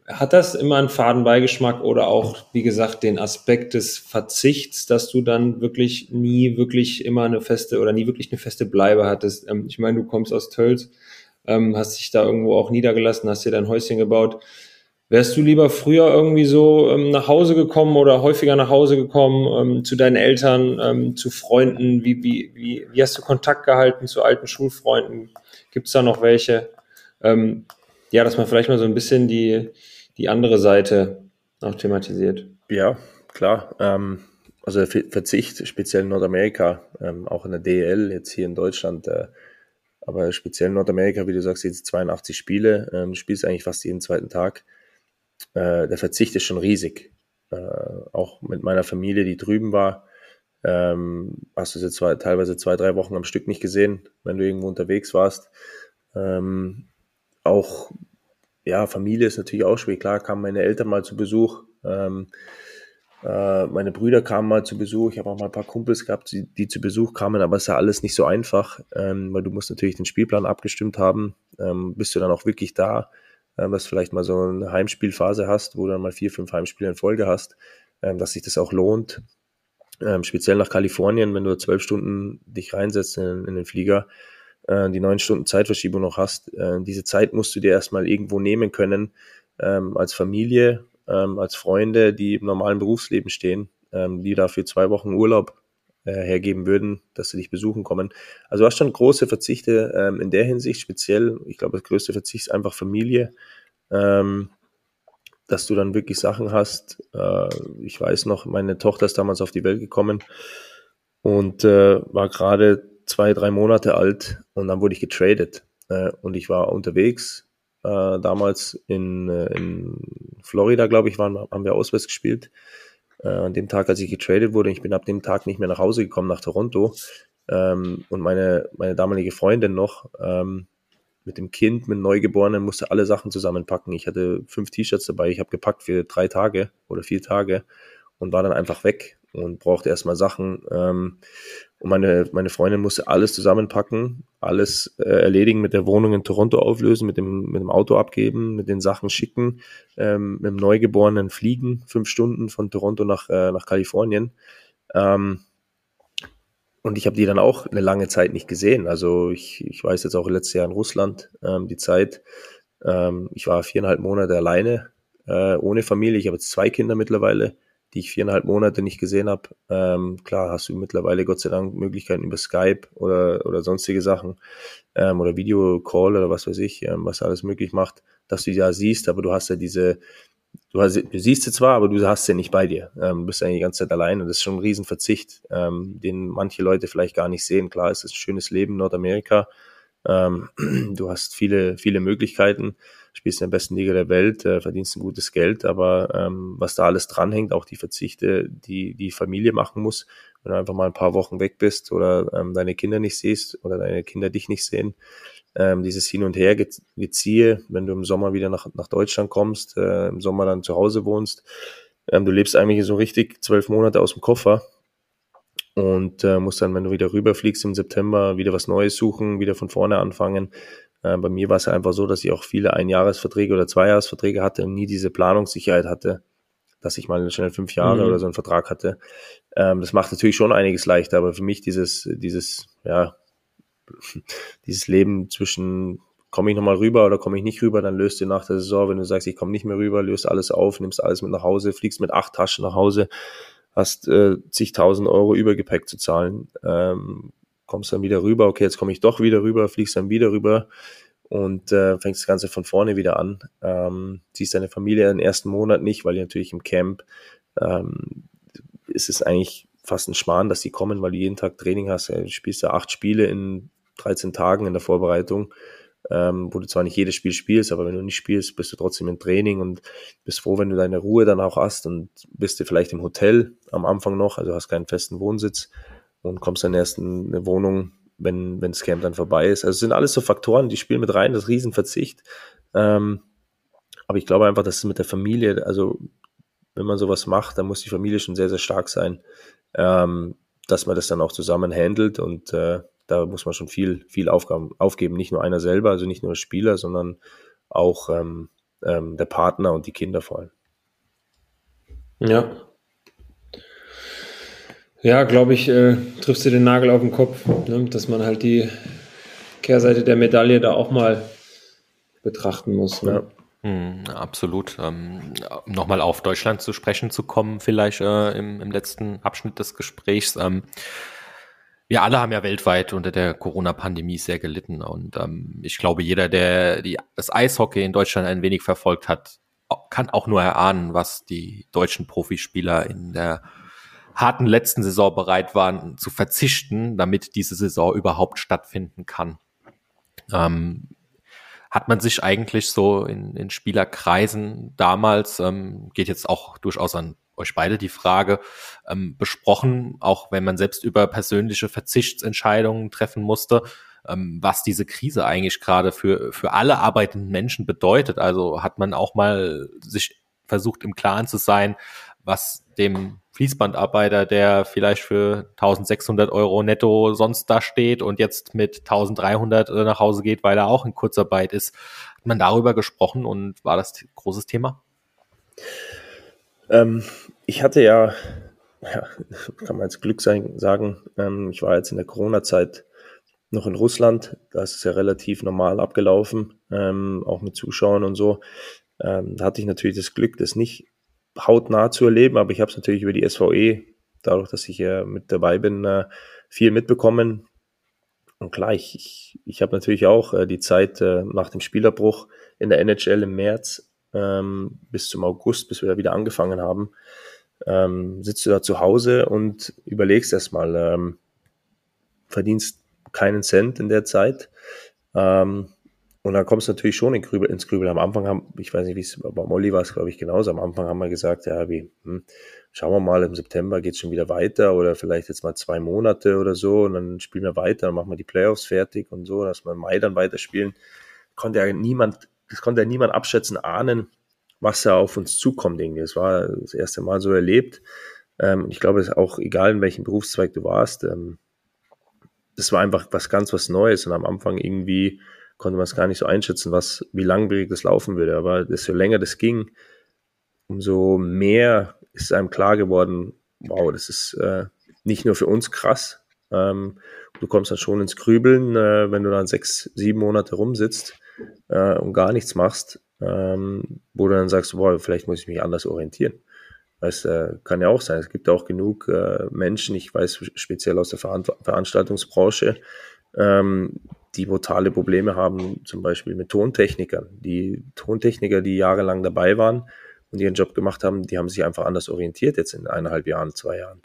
Hat das immer einen Fadenbeigeschmack oder auch, wie gesagt, den Aspekt des Verzichts, dass du dann wirklich nie wirklich immer eine feste oder nie wirklich eine feste Bleibe hattest? Ähm, ich meine, du kommst aus Tölz, ähm, hast dich da irgendwo auch niedergelassen, hast dir dein Häuschen gebaut. Wärst du lieber früher irgendwie so ähm, nach Hause gekommen oder häufiger nach Hause gekommen ähm, zu deinen Eltern, ähm, zu Freunden? Wie, wie, wie, wie hast du Kontakt gehalten zu alten Schulfreunden? Gibt es da noch welche? Ähm, ja, dass man vielleicht mal so ein bisschen die, die andere Seite auch thematisiert. Ja, klar. Ähm, also Verzicht, speziell in Nordamerika, ähm, auch in der DL, jetzt hier in Deutschland, äh, aber speziell in Nordamerika, wie du sagst, jetzt 82 Spiele, ähm, spielst eigentlich fast jeden zweiten Tag äh, der Verzicht ist schon riesig. Äh, auch mit meiner Familie, die drüben war, ähm, hast du sie zwei, teilweise zwei, drei Wochen am Stück nicht gesehen, wenn du irgendwo unterwegs warst. Ähm, auch, ja, Familie ist natürlich auch schwierig. Klar kamen meine Eltern mal zu Besuch, ähm, Äh, meine Brüder kamen mal zu Besuch. Ich habe auch mal ein paar Kumpels gehabt, die, die zu Besuch kamen, aber es ist ja alles nicht so einfach, ähm, weil du musst natürlich den Spielplan abgestimmt haben. Ähm, bist du dann auch wirklich da, äh, du vielleicht mal so eine Heimspielphase hast, wo du dann mal vier, fünf Heimspiele in Folge hast, ähm, dass sich das auch lohnt. Ähm, speziell nach Kalifornien, wenn du zwölf Stunden dich reinsetzt in, in den Flieger, äh, die neun Stunden Zeitverschiebung noch hast, äh, diese Zeit musst du dir erstmal irgendwo nehmen können, ähm, als Familie, als Freunde, die im normalen Berufsleben stehen, die dafür zwei Wochen Urlaub hergeben würden, dass sie dich besuchen kommen. Also du hast schon große Verzichte ähm, in der Hinsicht, speziell, ich glaube, das größte Verzicht ist einfach Familie, ähm, dass du dann wirklich Sachen hast. Äh, ich weiß noch, meine Tochter ist damals auf die Welt gekommen und äh, war gerade zwei, drei Monate alt und dann wurde ich getradet äh, und ich war unterwegs äh, damals in, äh, in Florida, glaube ich, waren, haben wir auswärts gespielt. Äh, an dem Tag, als ich getradet wurde, ich bin ab dem Tag nicht mehr nach Hause gekommen, nach Toronto. Ähm, und meine, meine damalige Freundin noch ähm, mit dem Kind, mit dem Neugeborenen, musste alle Sachen zusammenpacken. Ich hatte fünf T-Shirts dabei, ich habe gepackt für drei Tage oder vier Tage und war dann einfach weg und brauchte erstmal Sachen. Ähm, und meine, meine Freundin musste alles zusammenpacken, alles äh, erledigen, mit der Wohnung in Toronto auflösen, mit dem, mit dem Auto abgeben, mit den Sachen schicken, ähm, mit dem Neugeborenen fliegen, fünf Stunden von Toronto nach, äh, nach Kalifornien. Ähm, und ich habe die dann auch eine lange Zeit nicht gesehen. Also ich, ich weiß jetzt auch letztes Jahr in Russland ähm, die Zeit. Ähm, ich war viereinhalb Monate alleine, äh, ohne Familie. Ich habe jetzt zwei Kinder mittlerweile die ich viereinhalb Monate nicht gesehen habe. Ähm, klar hast du mittlerweile Gott sei Dank Möglichkeiten über Skype oder, oder sonstige Sachen ähm, oder Videocall oder was weiß ich, ähm, was alles möglich macht, dass du ja siehst, aber du hast ja diese, du, hast, du siehst sie zwar, aber du hast sie nicht bei dir. Ähm, du bist eigentlich die ganze Zeit allein und das ist schon ein Riesenverzicht, ähm, den manche Leute vielleicht gar nicht sehen. Klar, es ist ein schönes Leben in Nordamerika. Ähm, [clears throat] du hast viele, viele Möglichkeiten spielst in der besten Liga der Welt, äh, verdienst ein gutes Geld, aber ähm, was da alles dranhängt, auch die Verzichte, die die Familie machen muss, wenn du einfach mal ein paar Wochen weg bist oder ähm, deine Kinder nicht siehst oder deine Kinder dich nicht sehen, ähm, dieses Hin und Her geziehe, wenn du im Sommer wieder nach, nach Deutschland kommst, äh, im Sommer dann zu Hause wohnst, ähm, du lebst eigentlich so richtig zwölf Monate aus dem Koffer und äh, musst dann, wenn du wieder rüberfliegst im September, wieder was Neues suchen, wieder von vorne anfangen. Äh, bei mir war es ja einfach so, dass ich auch viele Einjahresverträge oder Zweijahresverträge hatte und nie diese Planungssicherheit hatte, dass ich mal schnell fünf Jahre mhm. oder so einen Vertrag hatte. Ähm, das macht natürlich schon einiges leichter, aber für mich dieses, dieses, ja, [laughs] dieses Leben zwischen komme ich nochmal rüber oder komme ich nicht rüber, dann löst du nach der Saison, wenn du sagst, ich komme nicht mehr rüber, löst alles auf, nimmst alles mit nach Hause, fliegst mit acht Taschen nach Hause, hast äh, zigtausend Euro Übergepäck zu zahlen, ähm, kommst dann wieder rüber, okay, jetzt komme ich doch wieder rüber, fliegst dann wieder rüber und äh, fängst das Ganze von vorne wieder an. Ähm, siehst deine Familie den ersten Monat nicht, weil die natürlich im Camp ähm, ist es eigentlich fast ein Schmarrn, dass die kommen, weil du jeden Tag Training hast. Du spielst ja acht Spiele in 13 Tagen in der Vorbereitung, ähm, wo du zwar nicht jedes Spiel spielst, aber wenn du nicht spielst, bist du trotzdem im Training und bist froh, wenn du deine Ruhe dann auch hast und bist du vielleicht im Hotel am Anfang noch, also hast keinen festen Wohnsitz und kommst dann erst in eine Wohnung, wenn, wenn das Camp dann vorbei ist. Also es sind alles so Faktoren, die spielen mit rein, das Riesenverzicht. Ähm, aber ich glaube einfach, dass es mit der Familie, also wenn man sowas macht, dann muss die Familie schon sehr, sehr stark sein, ähm, dass man das dann auch zusammen handelt und äh, da muss man schon viel, viel Aufgaben, aufgeben. Nicht nur einer selber, also nicht nur der Spieler, sondern auch ähm, ähm, der Partner und die Kinder vor allem. Ja, ja, glaube ich, äh, triffst du den Nagel auf den Kopf, ne? dass man halt die Kehrseite der Medaille da auch mal betrachten muss. Ne? Ja. Hm, absolut. Ähm, Nochmal auf Deutschland zu sprechen zu kommen, vielleicht äh, im, im, letzten Abschnitt des Gesprächs. Ähm, wir alle haben ja weltweit unter der Corona-Pandemie sehr gelitten und ähm, ich glaube, jeder, der die, das Eishockey in Deutschland ein wenig verfolgt hat, kann auch nur erahnen, was die deutschen Profispieler in der harten letzten Saison bereit waren zu verzichten, damit diese Saison überhaupt stattfinden kann. Ähm, hat man sich eigentlich so in, in Spielerkreisen damals, ähm, geht jetzt auch durchaus an euch beide die Frage, ähm, besprochen, auch wenn man selbst über persönliche Verzichtsentscheidungen treffen musste, ähm, was diese Krise eigentlich gerade für, für alle arbeitenden Menschen bedeutet. Also hat man auch mal sich versucht im Klaren zu sein, was dem Fließbandarbeiter, der vielleicht für 1600 Euro netto sonst da steht und jetzt mit 1300 nach Hause geht, weil er auch in Kurzarbeit ist. Hat man darüber gesprochen und war das großes Thema? Ähm, ich hatte ja, ja, [laughs] kann man als Glück sein, sagen, ähm, ich war jetzt in der Corona-Zeit noch in Russland. Da ist es ja relativ normal abgelaufen, ähm, auch mit Zuschauern und so. Ähm, da hatte ich natürlich das Glück, das nicht hautnah zu erleben, aber ich habe es natürlich über die SVE, dadurch, dass ich ja mit dabei bin, äh, viel mitbekommen. Und klar, ich, ich, ich habe natürlich auch äh, die Zeit äh, nach dem Spielerbruch in der NHL im März ähm, bis zum August, bis wir da wieder angefangen haben, ähm, sitzt du da zu Hause und überlegst erstmal, ähm, verdienst keinen Cent in der Zeit. Ähm, und dann kommst du natürlich schon in Grübel, ins Grübel. Am Anfang haben, ich weiß nicht, wie es bei Molly war, es glaube ich genauso. Am Anfang haben wir gesagt, ja, wie, hm, schauen wir mal, im September geht es schon wieder weiter oder vielleicht jetzt mal zwei Monate oder so und dann spielen wir weiter, dann machen wir die Playoffs fertig und so, dass wir im Mai dann weiterspielen. Konnte ja niemand, das konnte ja niemand abschätzen, ahnen, was da auf uns zukommt irgendwie. Das war das erste Mal so erlebt. Ähm, ich glaube, es ist auch egal, in welchem Berufszweig du warst, ähm, das war einfach was ganz was Neues und am Anfang irgendwie konnte man es gar nicht so einschätzen, was, wie langwierig das laufen würde. Aber desto länger das ging, umso mehr ist einem klar geworden, wow, das ist äh, nicht nur für uns krass. Ähm, du kommst dann schon ins Grübeln, äh, wenn du dann sechs, sieben Monate rumsitzt äh, und gar nichts machst, ähm, wo du dann sagst, boah, vielleicht muss ich mich anders orientieren. Das äh, kann ja auch sein. Es gibt auch genug äh, Menschen, ich weiß speziell aus der Veran Veranstaltungsbranche, ähm, die brutale Probleme haben, zum Beispiel mit Tontechnikern. Die Tontechniker, die jahrelang dabei waren und ihren Job gemacht haben, die haben sich einfach anders orientiert jetzt in eineinhalb Jahren, zwei Jahren.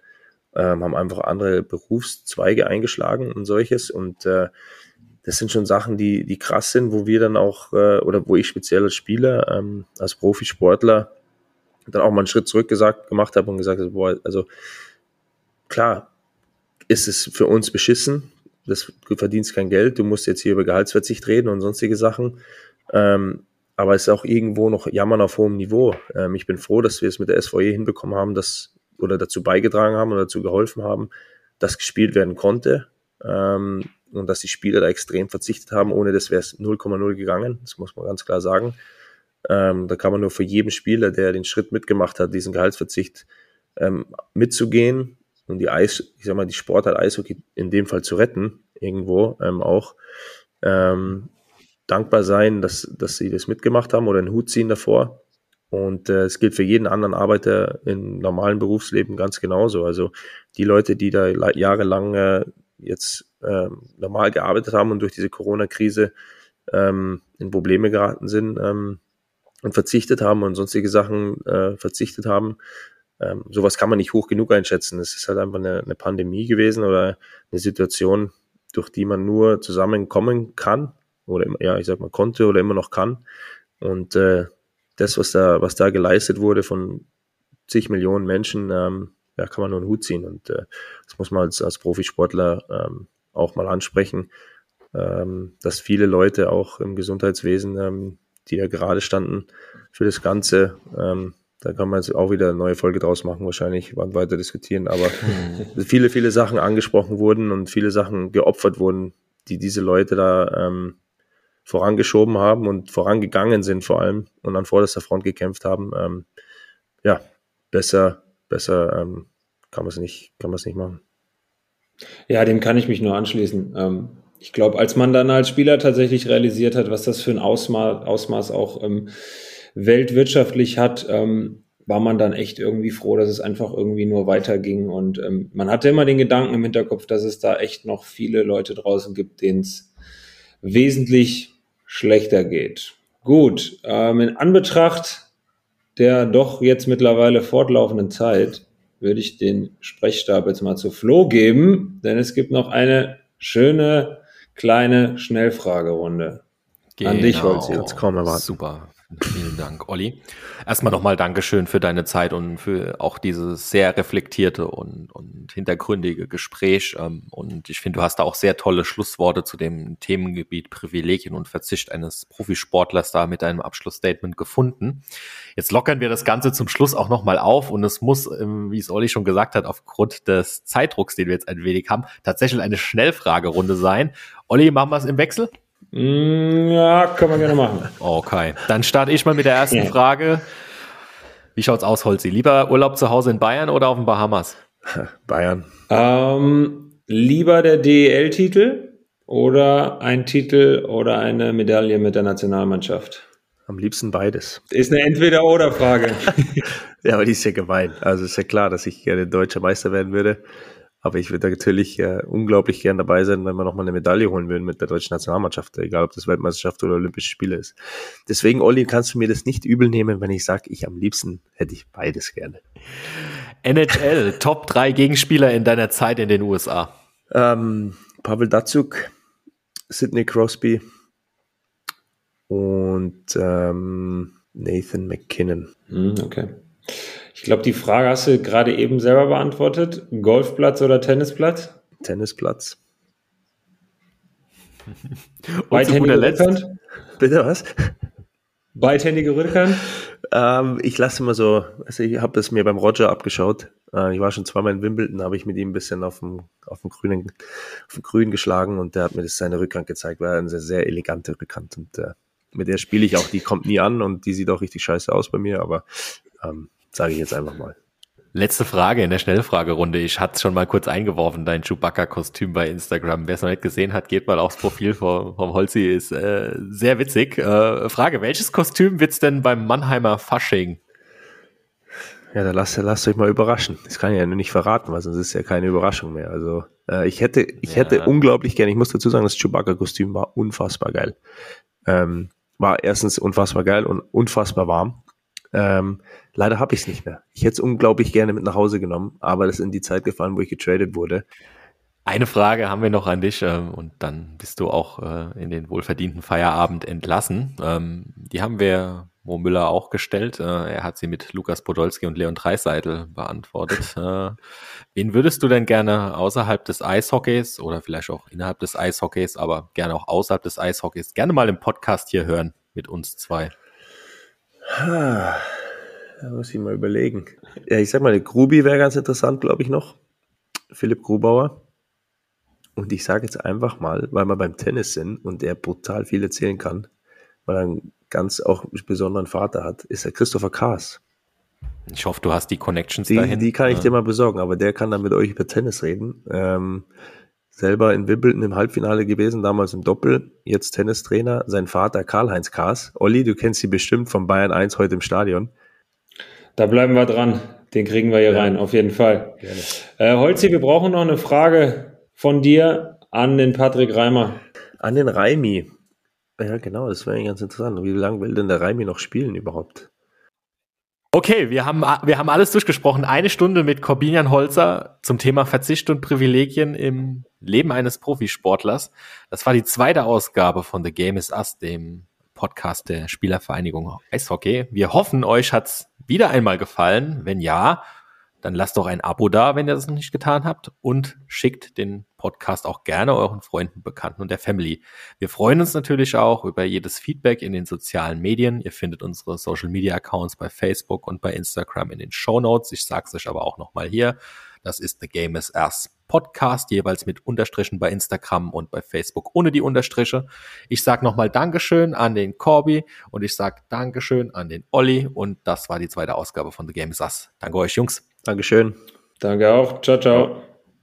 Ähm, haben einfach andere Berufszweige eingeschlagen und solches. Und äh, das sind schon Sachen, die, die krass sind, wo wir dann auch, äh, oder wo ich speziell als Spieler, ähm, als Profisportler, dann auch mal einen Schritt zurück gesagt, gemacht habe und gesagt habe, boah, also klar ist es für uns beschissen, das, du verdienst kein Geld, du musst jetzt hier über Gehaltsverzicht reden und sonstige Sachen. Ähm, aber es ist auch irgendwo noch Jammern auf hohem Niveau. Ähm, ich bin froh, dass wir es mit der SVE hinbekommen haben, dass, oder dazu beigetragen haben oder dazu geholfen haben, dass gespielt werden konnte. Ähm, und dass die Spieler da extrem verzichtet haben. Ohne das wäre es 0,0 gegangen. Das muss man ganz klar sagen. Ähm, da kann man nur für jeden Spieler, der den Schritt mitgemacht hat, diesen Gehaltsverzicht ähm, mitzugehen und die Eis, ich sag mal, die Sportart Eishockey in dem Fall zu retten, irgendwo ähm, auch, ähm, dankbar sein, dass, dass sie das mitgemacht haben oder einen Hut ziehen davor. Und äh, es gilt für jeden anderen Arbeiter im normalen Berufsleben ganz genauso. Also die Leute, die da jahrelang äh, jetzt äh, normal gearbeitet haben und durch diese Corona-Krise ähm, in Probleme geraten sind ähm, und verzichtet haben und sonstige Sachen äh, verzichtet haben, ähm, sowas kann man nicht hoch genug einschätzen. Es ist halt einfach eine, eine Pandemie gewesen oder eine Situation, durch die man nur zusammenkommen kann oder ja, ich sag mal konnte oder immer noch kann. Und äh, das, was da, was da geleistet wurde von zig Millionen Menschen, ähm, ja, kann man nur einen Hut ziehen. Und äh, das muss man als, als Profisportler ähm, auch mal ansprechen, ähm, dass viele Leute auch im Gesundheitswesen, ähm, die da gerade standen für das Ganze, ähm, da kann man jetzt auch wieder eine neue Folge draus machen, wahrscheinlich und weiter diskutieren. Aber [laughs] viele, viele Sachen angesprochen wurden und viele Sachen geopfert wurden, die diese Leute da ähm, vorangeschoben haben und vorangegangen sind vor allem und an vorderster Front gekämpft haben. Ähm, ja, besser, besser ähm, kann man es nicht, kann man es nicht machen. Ja, dem kann ich mich nur anschließen. Ähm, ich glaube, als man dann als Spieler tatsächlich realisiert hat, was das für ein Ausmaß, Ausmaß auch ähm, weltwirtschaftlich hat, ähm, war man dann echt irgendwie froh, dass es einfach irgendwie nur weiterging. Und ähm, man hatte immer den Gedanken im Hinterkopf, dass es da echt noch viele Leute draußen gibt, denen es wesentlich schlechter geht. Gut, ähm, in Anbetracht der doch jetzt mittlerweile fortlaufenden Zeit würde ich den Sprechstab jetzt mal zu Flo geben, denn es gibt noch eine schöne kleine Schnellfragerunde. Genau. An dich, Holzi. Jetzt kommen wir mal. Super. Vielen Dank, Olli. Erstmal nochmal Dankeschön für deine Zeit und für auch dieses sehr reflektierte und, und hintergründige Gespräch. Ähm, und ich finde, du hast da auch sehr tolle Schlussworte zu dem Themengebiet Privilegien und Verzicht eines Profisportlers da mit deinem Abschlussstatement gefunden. Jetzt lockern wir das Ganze zum Schluss auch nochmal auf und es muss, ähm, wie es Olli schon gesagt hat, aufgrund des Zeitdrucks, den wir jetzt ein wenig haben, tatsächlich eine Schnellfragerunde sein. Olli, machen wir es im Wechsel? Mm, ja, können wir gerne machen. Okay, dann starte ich mal mit der ersten ja. Frage. Wie schaut's aus, Holzi? Lieber Urlaub zu Hause in Bayern oder auf den Bahamas? [laughs] Bayern. Ähm, lieber der DEL-Titel oder ein Titel oder eine Medaille mit der Nationalmannschaft? Am liebsten beides. Ist eine Entweder-Oder-Frage. [laughs] ja, aber die ist ja gemein. Also ist ja klar, dass ich gerne deutscher Meister werden würde. Aber ich würde natürlich äh, unglaublich gern dabei sein, wenn wir nochmal eine Medaille holen würden mit der deutschen Nationalmannschaft, egal ob das Weltmeisterschaft oder Olympische Spiele ist. Deswegen, Olli, kannst du mir das nicht übel nehmen, wenn ich sage, ich am liebsten hätte ich beides gerne. NHL, [laughs] Top 3 Gegenspieler in deiner Zeit in den USA. Ähm, Pavel Datsuk, Sidney Crosby und ähm, Nathan McKinnon. Hm, okay. Ich glaube, die Frage hast du gerade eben selber beantwortet. Golfplatz oder Tennisplatz? Tennisplatz. [laughs] Beidhändige Rückhand? Bitte was? Beidhändige Rückhand? Ähm, ich lasse immer so, also ich habe das mir beim Roger abgeschaut. Äh, ich war schon zweimal in Wimbledon, habe ich mit ihm ein bisschen auf dem, auf dem grünen, auf dem Grün geschlagen und der hat mir das seine Rückhand gezeigt. War eine sehr, sehr elegante Rückhand und äh, mit der spiele ich auch. Die kommt nie an und die sieht auch richtig scheiße aus bei mir, aber ähm, Sage ich jetzt einfach mal. Letzte Frage in der Schnellfragerunde. Ich hatte schon mal kurz eingeworfen, dein Chewbacca-Kostüm bei Instagram. Wer es noch nicht gesehen hat, geht mal aufs Profil vom, vom Holzi. Ist äh, sehr witzig. Äh, Frage, welches Kostüm wird's denn beim Mannheimer Fasching? Ja, dann lasst, lasst euch mal überraschen. Das kann ich ja nur nicht verraten, weil sonst ist ja keine Überraschung mehr. Also äh, ich hätte, ich ja. hätte unglaublich gerne, ich muss dazu sagen, das Chewbacca-Kostüm war unfassbar geil. Ähm, war erstens unfassbar geil und unfassbar warm. Ähm, leider habe ich es nicht mehr. Ich hätte es unglaublich gerne mit nach Hause genommen, aber das ist in die Zeit gefallen, wo ich getradet wurde. Eine Frage haben wir noch an dich äh, und dann bist du auch äh, in den wohlverdienten Feierabend entlassen. Ähm, die haben wir Mo Müller auch gestellt. Äh, er hat sie mit Lukas Podolski und Leon Dreiseitel beantwortet. [laughs] Äh, wen würdest du denn gerne außerhalb des Eishockeys oder vielleicht auch innerhalb des Eishockeys, aber gerne auch außerhalb des Eishockeys gerne mal im Podcast hier hören mit uns zwei? Da muss ich mal überlegen. Ja, ich sag mal, der Grubi wäre ganz interessant, glaube ich, noch. Philipp Grubauer. Und ich sage jetzt einfach mal, weil wir beim Tennis sind und der brutal viel erzählen kann, weil er einen ganz auch besonderen Vater hat, ist der Christopher Kaas. Ich hoffe, du hast die Connections die, dahin. Die kann ich ja. dir mal besorgen, aber der kann dann mit euch über Tennis reden. Ähm, selber in Wimbledon im Halbfinale gewesen, damals im Doppel, jetzt Tennistrainer, sein Vater Karl-Heinz Kaas. Olli, du kennst sie bestimmt von Bayern 1 heute im Stadion. Da bleiben wir dran. Den kriegen wir hier ja. rein, auf jeden Fall. Äh, Holzi, wir brauchen noch eine Frage von dir an den Patrick Reimer. An den Reimi. Ja, genau, das wäre ganz interessant. Wie lange will denn der Reimi noch spielen überhaupt? Okay, wir haben, wir haben alles durchgesprochen. Eine Stunde mit Corbinian Holzer zum Thema Verzicht und Privilegien im Leben eines Profisportlers. Das war die zweite Ausgabe von The Game is Us, dem Podcast der Spielervereinigung Eishockey. Wir hoffen, euch hat's wieder einmal gefallen. Wenn ja, dann lasst doch ein Abo da, wenn ihr das noch nicht getan habt und schickt den Podcast auch gerne euren Freunden, Bekannten und der Family. Wir freuen uns natürlich auch über jedes Feedback in den sozialen Medien. Ihr findet unsere Social Media Accounts bei Facebook und bei Instagram in den Show Notes. Ich sag's euch aber auch nochmal hier. Das ist The Game is Us Podcast, jeweils mit Unterstrichen bei Instagram und bei Facebook ohne die Unterstriche. Ich sag nochmal Dankeschön an den Corby und ich sag Dankeschön an den Olli und das war die zweite Ausgabe von The Game is Us. Danke euch, Jungs. Dankeschön. Danke auch. Ciao, ciao.